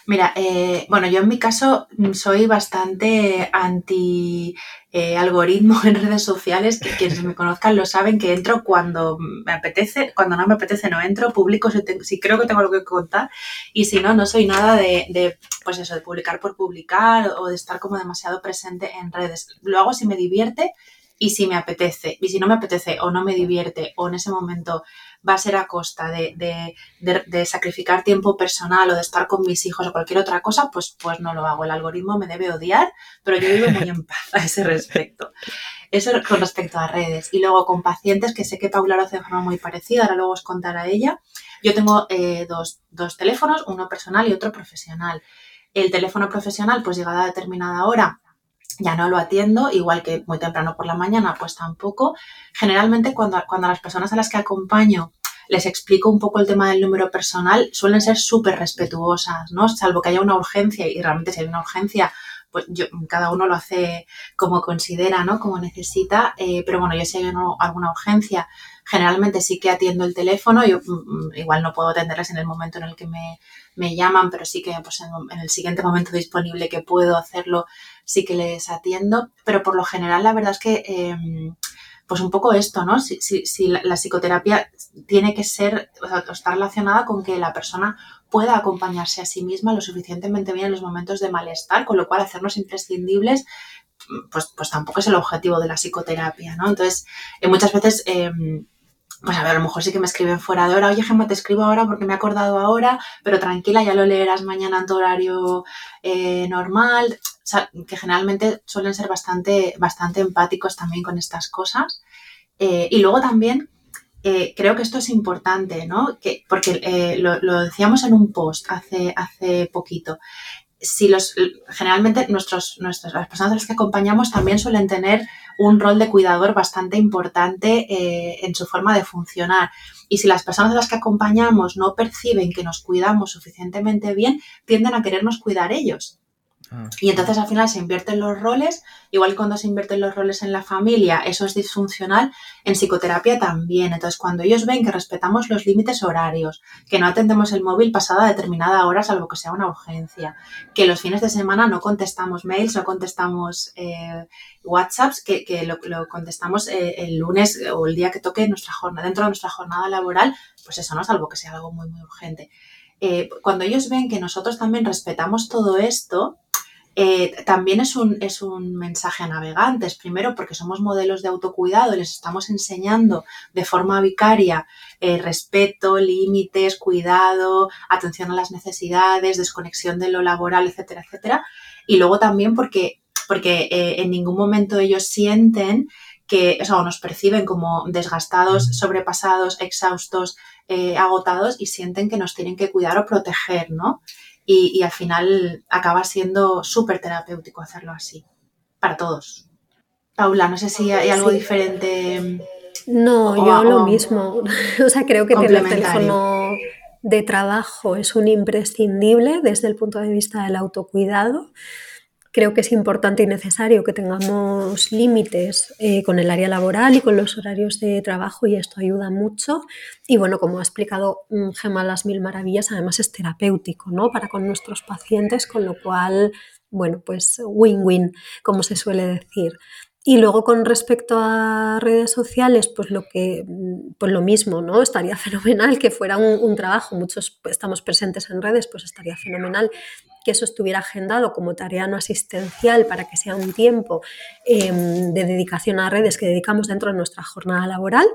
Mira, eh, bueno, yo en mi caso soy bastante anti eh, algoritmo en redes sociales, que quienes me conozcan lo saben, que entro cuando me apetece, cuando no me apetece no entro, publico si, creo que tengo algo que contar y si no, no soy nada de, de, pues eso, de publicar por publicar o de estar como demasiado presente en redes. Lo hago si me divierte y si me apetece. Y si no me apetece o no me divierte o en ese momento va a ser a costa de, sacrificar tiempo personal o de estar con mis hijos o cualquier otra cosa, pues, pues no lo hago. El algoritmo me debe odiar, pero yo vivo muy en paz a ese respecto. Eso con respecto a redes. Y luego con pacientes, que sé que Paula lo hace de forma muy parecida, ahora luego os contará ella. Yo tengo eh, dos, dos teléfonos, uno personal y otro profesional. El teléfono profesional, pues llegada a determinada hora, ya no lo atiendo, igual que muy temprano por la mañana, pues tampoco. Generalmente cuando, cuando a las personas a las que acompaño les explico un poco el tema del número personal, suelen ser súper respetuosas, ¿no? Salvo que haya una urgencia y realmente si hay una urgencia, pues yo, cada uno lo hace como considera, ¿no? Como necesita, eh, pero bueno, yo si hay alguna urgencia, generalmente sí que atiendo el teléfono, yo mm, mm, igual no puedo atenderles en el momento en el que me, llaman, pero sí que pues en, el siguiente momento disponible que puedo hacerlo, sí que les atiendo, pero por lo general la verdad es que... Em, pues un poco esto, ¿no? Si, si, la, psicoterapia tiene que ser, o sea, está relacionada con que la persona pueda acompañarse a sí misma lo suficientemente bien en los momentos de malestar, con lo cual hacernos imprescindibles, pues, pues tampoco es el objetivo de la psicoterapia, ¿no? Entonces, eh, muchas veces... Em, pues a ver, a lo mejor sí que me escriben fuera de hora, oye Gemma, te escribo ahora porque me he acordado ahora, pero tranquila, ya lo leerás mañana en tu horario eh, normal, que generalmente suelen ser bastante, bastante empáticos también con estas cosas. Eh, y luego también eh, creo que esto es importante, ¿no? Que, porque lo, decíamos en un post hace, hace poquito. Si los, generalmente nuestros, nuestros, las personas a las que acompañamos también suelen tener un rol de cuidador bastante importante eh, en su forma de funcionar. Y si las personas a las que acompañamos no perciben que nos cuidamos suficientemente bien, tienden a querernos cuidar ellos. Ah. Y entonces al final se invierten los roles, igual que cuando se invierten los roles en la familia, eso es disfuncional, en psicoterapia también. Entonces cuando ellos ven que respetamos los límites horarios, que no atendemos el móvil pasada determinada hora salvo que sea una urgencia, que los fines de semana no contestamos mails, no contestamos eh, WhatsApps, que, lo, contestamos eh, el lunes o el día que toque nuestra jornada, dentro de nuestra jornada laboral, pues eso no, salvo que sea algo muy, muy urgente. Eh, cuando ellos ven que nosotros también respetamos todo esto, eh, también es un, es un mensaje a navegantes, primero porque somos modelos de autocuidado les estamos enseñando de forma vicaria eh, respeto, límites, cuidado, atención a las necesidades, desconexión de lo laboral, etcétera, etcétera. Y luego también porque, porque en ningún momento ellos sienten que, o sea, nos perciben como desgastados, sobrepasados, exhaustos, eh, agotados y sienten que nos tienen que cuidar o proteger, ¿no? Y, al final acaba siendo súper terapéutico hacerlo así, para todos. Paula, no sé si hay algo diferente. No, yo lo mismo. o sea, creo que tener el teléfono de trabajo es un imprescindible desde el punto de vista del autocuidado. Creo que es importante y necesario que tengamos límites eh, con el área laboral y con los horarios de trabajo y esto ayuda mucho. Y bueno, como ha explicado mm, Gemma Las Mil Maravillas, además es terapéutico ¿no? para con nuestros pacientes, con lo cual, bueno, pues win-win, como se suele decir. Y luego con respecto a redes sociales, pues lo que, pues lo mismo, ¿no? Estaría fenomenal que fuera un, trabajo. Muchos estamos presentes en redes, pues estaría fenomenal que eso estuviera agendado como tarea no asistencial para que sea un tiempo em, de dedicación a redes que dedicamos dentro de nuestra jornada laboral,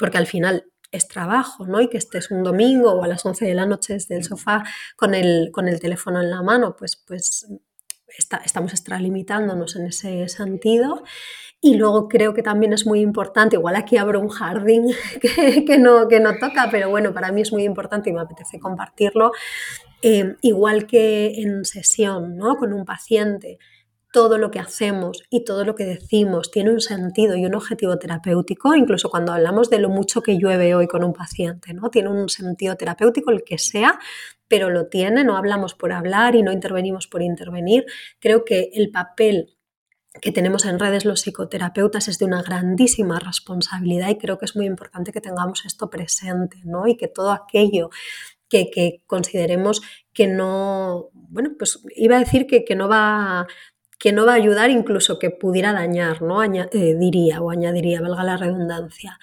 porque al final es trabajo, ¿no? Y que estés un domingo o a las 11 de la noche desde el sofá con el, con el teléfono en la mano, pues, pues estamos extralimitándonos en ese sentido. Y luego creo que también es muy importante, igual aquí abro un jardín que, no, que no toca, pero bueno, para mí es muy importante y me apetece compartirlo, eh, igual que en sesión ¿no? con un paciente, todo lo que hacemos y todo lo que decimos tiene un sentido y un objetivo terapéutico, incluso cuando hablamos de lo mucho que llueve hoy con un paciente, ¿no? Tiene un sentido terapéutico el que sea, pero lo tiene, no hablamos por hablar y no intervenimos por intervenir. Creo que el papel que tenemos en redes los psicoterapeutas es de una grandísima responsabilidad y creo que es muy importante que tengamos esto presente, ¿no? Y que todo aquello que, consideremos que no, bueno, pues iba a decir que, no va que no va a ayudar, incluso que pudiera dañar, ¿no? Eh, diría o añadiría, valga la redundancia.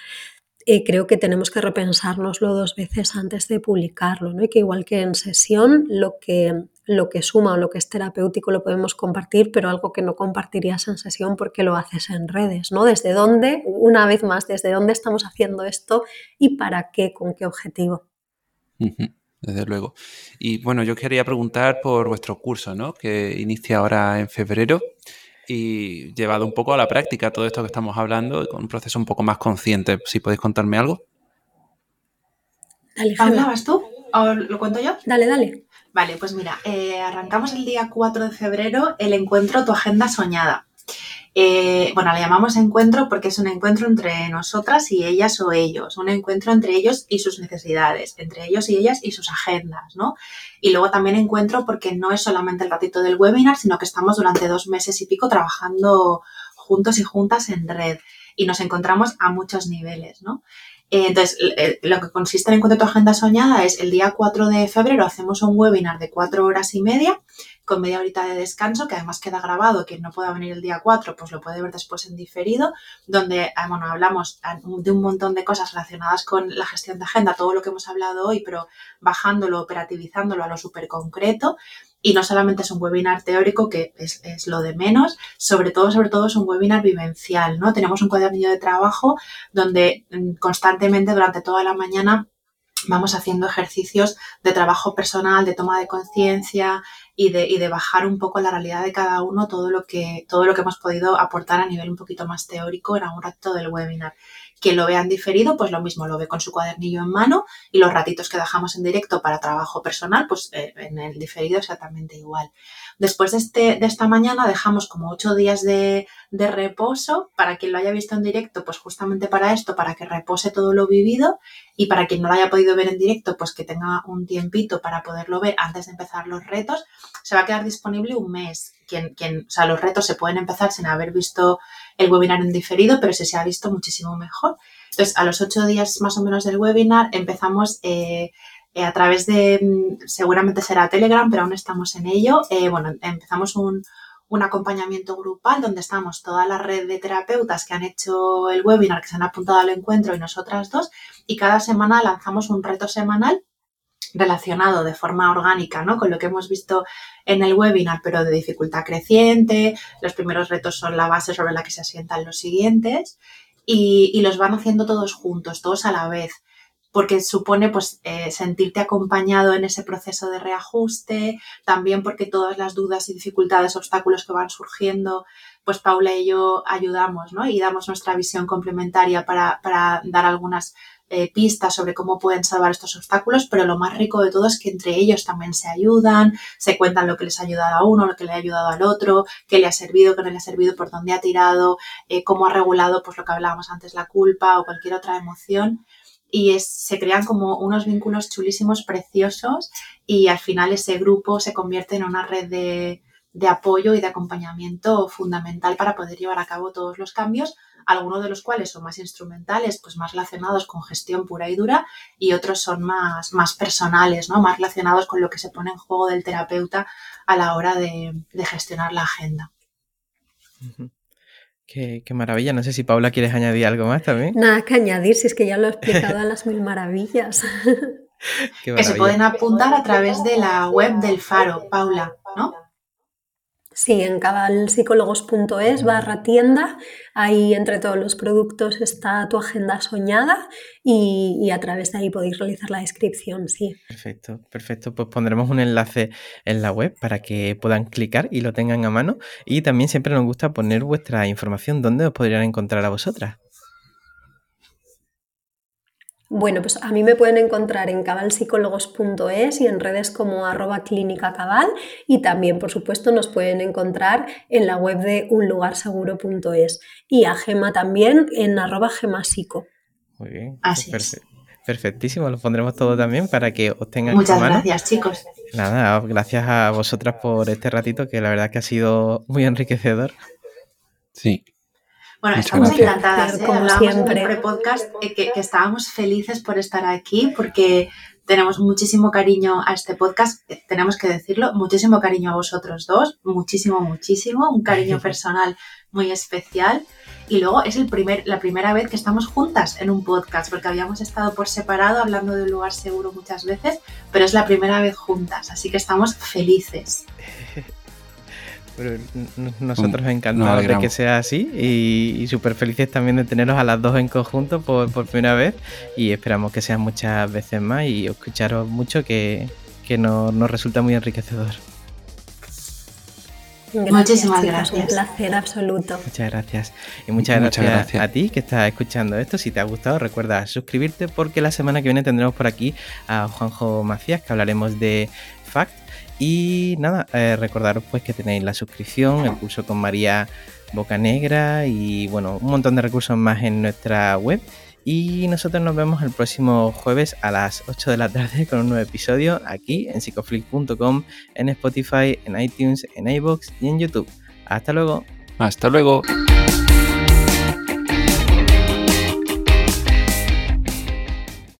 Eh, creo que tenemos que repensárnoslo dos veces antes de publicarlo, ¿no? Y que igual que en sesión, lo que, lo que suma o lo que es terapéutico lo podemos compartir, pero algo que no compartirías en sesión porque lo haces en redes, ¿no? ¿Desde dónde, una vez más, desde dónde estamos haciendo esto y para qué, con qué objetivo? Desde luego. Y bueno, yo quería preguntar por vuestro curso, ¿no? Que inicia ahora en febrero y llevado un poco a la práctica todo esto que estamos hablando, con un proceso un poco más consciente. Si podéis contarme algo. Dale, ¿Hablabas tú? ¿O lo cuento yo? Dale, dale. Vale, pues mira, eh, arrancamos el día 4 de febrero el encuentro Tu Agenda Soñada. Eh, bueno, le llamamos encuentro porque es un encuentro entre nosotras y ellas o ellos, un encuentro entre ellos y sus necesidades, entre ellos y ellas y sus agendas, ¿no? Y luego también encuentro porque no es solamente el ratito del webinar, sino que estamos durante dos meses y pico trabajando juntos y juntas en red y nos encontramos a muchos niveles, ¿no? Eh, entonces, lo que consiste en Encuentro tu Agenda Soñada es el día 4 de febrero hacemos un webinar de cuatro horas y media con media horita de descanso, que además queda grabado, quien no pueda venir el día 4, pues lo puede ver después en diferido, donde ah, bueno, hablamos de un montón de cosas relacionadas con la gestión de agenda, todo lo que hemos hablado hoy, pero bajándolo, operativizándolo a lo súper concreto. Y no solamente es un webinar teórico, que es, es, lo de menos, sobre todo, sobre todo es un webinar vivencial, ¿no? Tenemos un cuadernillo de trabajo donde mm, constantemente durante toda la mañana vamos haciendo ejercicios de trabajo personal, de toma de conciencia y de, y de, bajar un poco la realidad de cada uno, todo lo, que, todo lo que hemos podido aportar a nivel un poquito más teórico en algún rato del webinar. Quien lo vea en diferido, pues lo mismo, lo ve con su cuadernillo en mano y los ratitos que dejamos en directo para trabajo personal, pues eh, en el diferido exactamente igual. Después de, este, de esta mañana dejamos como ocho días de, de, reposo para quien lo haya visto en directo, pues justamente para esto, para que repose todo lo vivido y para quien no lo haya podido ver en directo, pues que tenga un tiempito para poderlo ver antes de empezar los retos. Se va a quedar disponible un mes. Quien, quien, o sea, los retos se pueden empezar sin haber visto el webinar en diferido, pero si se ha visto muchísimo mejor. Entonces, a los ocho días más o menos del webinar empezamos eh, eh, a través de, mm, seguramente será Telegram, pero aún estamos en ello. Eh, bueno, empezamos un, acompañamiento grupal donde estamos toda la red de terapeutas que han hecho el webinar, que se han apuntado al encuentro y nosotras dos, y cada semana lanzamos un reto semanal relacionado de forma orgánica ¿no? con lo que hemos visto en el webinar, pero de dificultad creciente. Los primeros retos son la base sobre la que se asientan los siguientes y, los van haciendo todos juntos, todos a la vez porque supone pues eh, sentirte acompañado en ese proceso de reajuste, también porque todas las dudas y dificultades, obstáculos que van surgiendo, pues Paula y yo ayudamos, ¿no? Y damos nuestra visión complementaria para, para dar algunas eh, pistas sobre cómo pueden salvar estos obstáculos, pero lo más rico de todo es que entre ellos también se ayudan, se cuentan lo que les ha ayudado a uno, lo que le ha ayudado al otro, qué le ha servido, qué no le ha servido, por dónde ha tirado, eh, cómo ha regulado, pues lo que hablábamos antes, la culpa o cualquier otra emoción. Y se crean como unos vínculos chulísimos, preciosos y al final ese grupo se convierte en una red de, de, apoyo y de acompañamiento fundamental para poder llevar a cabo todos los cambios, algunos de los cuales son más instrumentales, pues más relacionados con gestión pura y dura y otros son más, más personales, ¿no? más relacionados con lo que se pone en juego del terapeuta a la hora de, de gestionar la agenda. Qué, maravilla. No sé si Paula quieres añadir algo más también. Nada que añadir, si es que ya lo he explicado a las mil maravillas. que se pueden apuntar a través de la web del Faro, Paula, ¿no? Sí, en cabalpsicólogos.es barra tienda, ahí entre todos los productos está tu agenda soñada y, a través de ahí podéis realizar la descripción, sí. Perfecto, perfecto. Pues pondremos un enlace en la web para que puedan clicar y lo tengan a mano. Y también siempre nos gusta poner vuestra información, donde os podrían encontrar a vosotras. Bueno, pues a mí me pueden encontrar en cabalpsicólogos.es y en redes como arroba clínica cabal y también, por supuesto, nos pueden encontrar en la web de unlugarseguro.es y a Gema también en arroba gemasico. Muy bien. Así es. Perfectísimo, lo pondremos todo también para que os tengan Muchas gracias, chicos. Nada, gracias a vosotras por este ratito que la verdad que ha sido muy enriquecedor. Sí, bueno, estamos encantadas, ¿eh? como siempre. en el podcast eh, que, que, estábamos felices por estar aquí porque tenemos muchísimo cariño a este podcast, tenemos que decirlo, muchísimo cariño a vosotros dos, muchísimo, muchísimo, un cariño personal muy especial. Y luego es el primer, la primera vez que estamos juntas en un podcast, porque habíamos estado por separado hablando de un lugar seguro muchas veces, pero es la primera vez juntas, así que estamos felices. nosotros encantados de que sea así y, súper felices también de teneros a las dos en conjunto por, primera vez y esperamos que sean muchas veces más y escucharos mucho que, nos, resulta muy enriquecedor. Muchísimas gracias. Un placer absoluto. Muchas gracias. Y muchas, gracias, a ti que estás escuchando esto. Si te ha gustado, recuerda suscribirte porque la semana que viene tendremos por aquí a Juanjo Macías que hablaremos de Fact y nada, eh, recordaros pues que tenéis la suscripción, el curso con María Bocanegra y bueno, un montón de recursos más en nuestra web. Y nosotros nos vemos el próximo jueves a las 8 de la tarde con un nuevo episodio aquí en psicoflix.com, en Spotify, en iTunes, en iBox y en YouTube. Hasta luego. Hasta luego.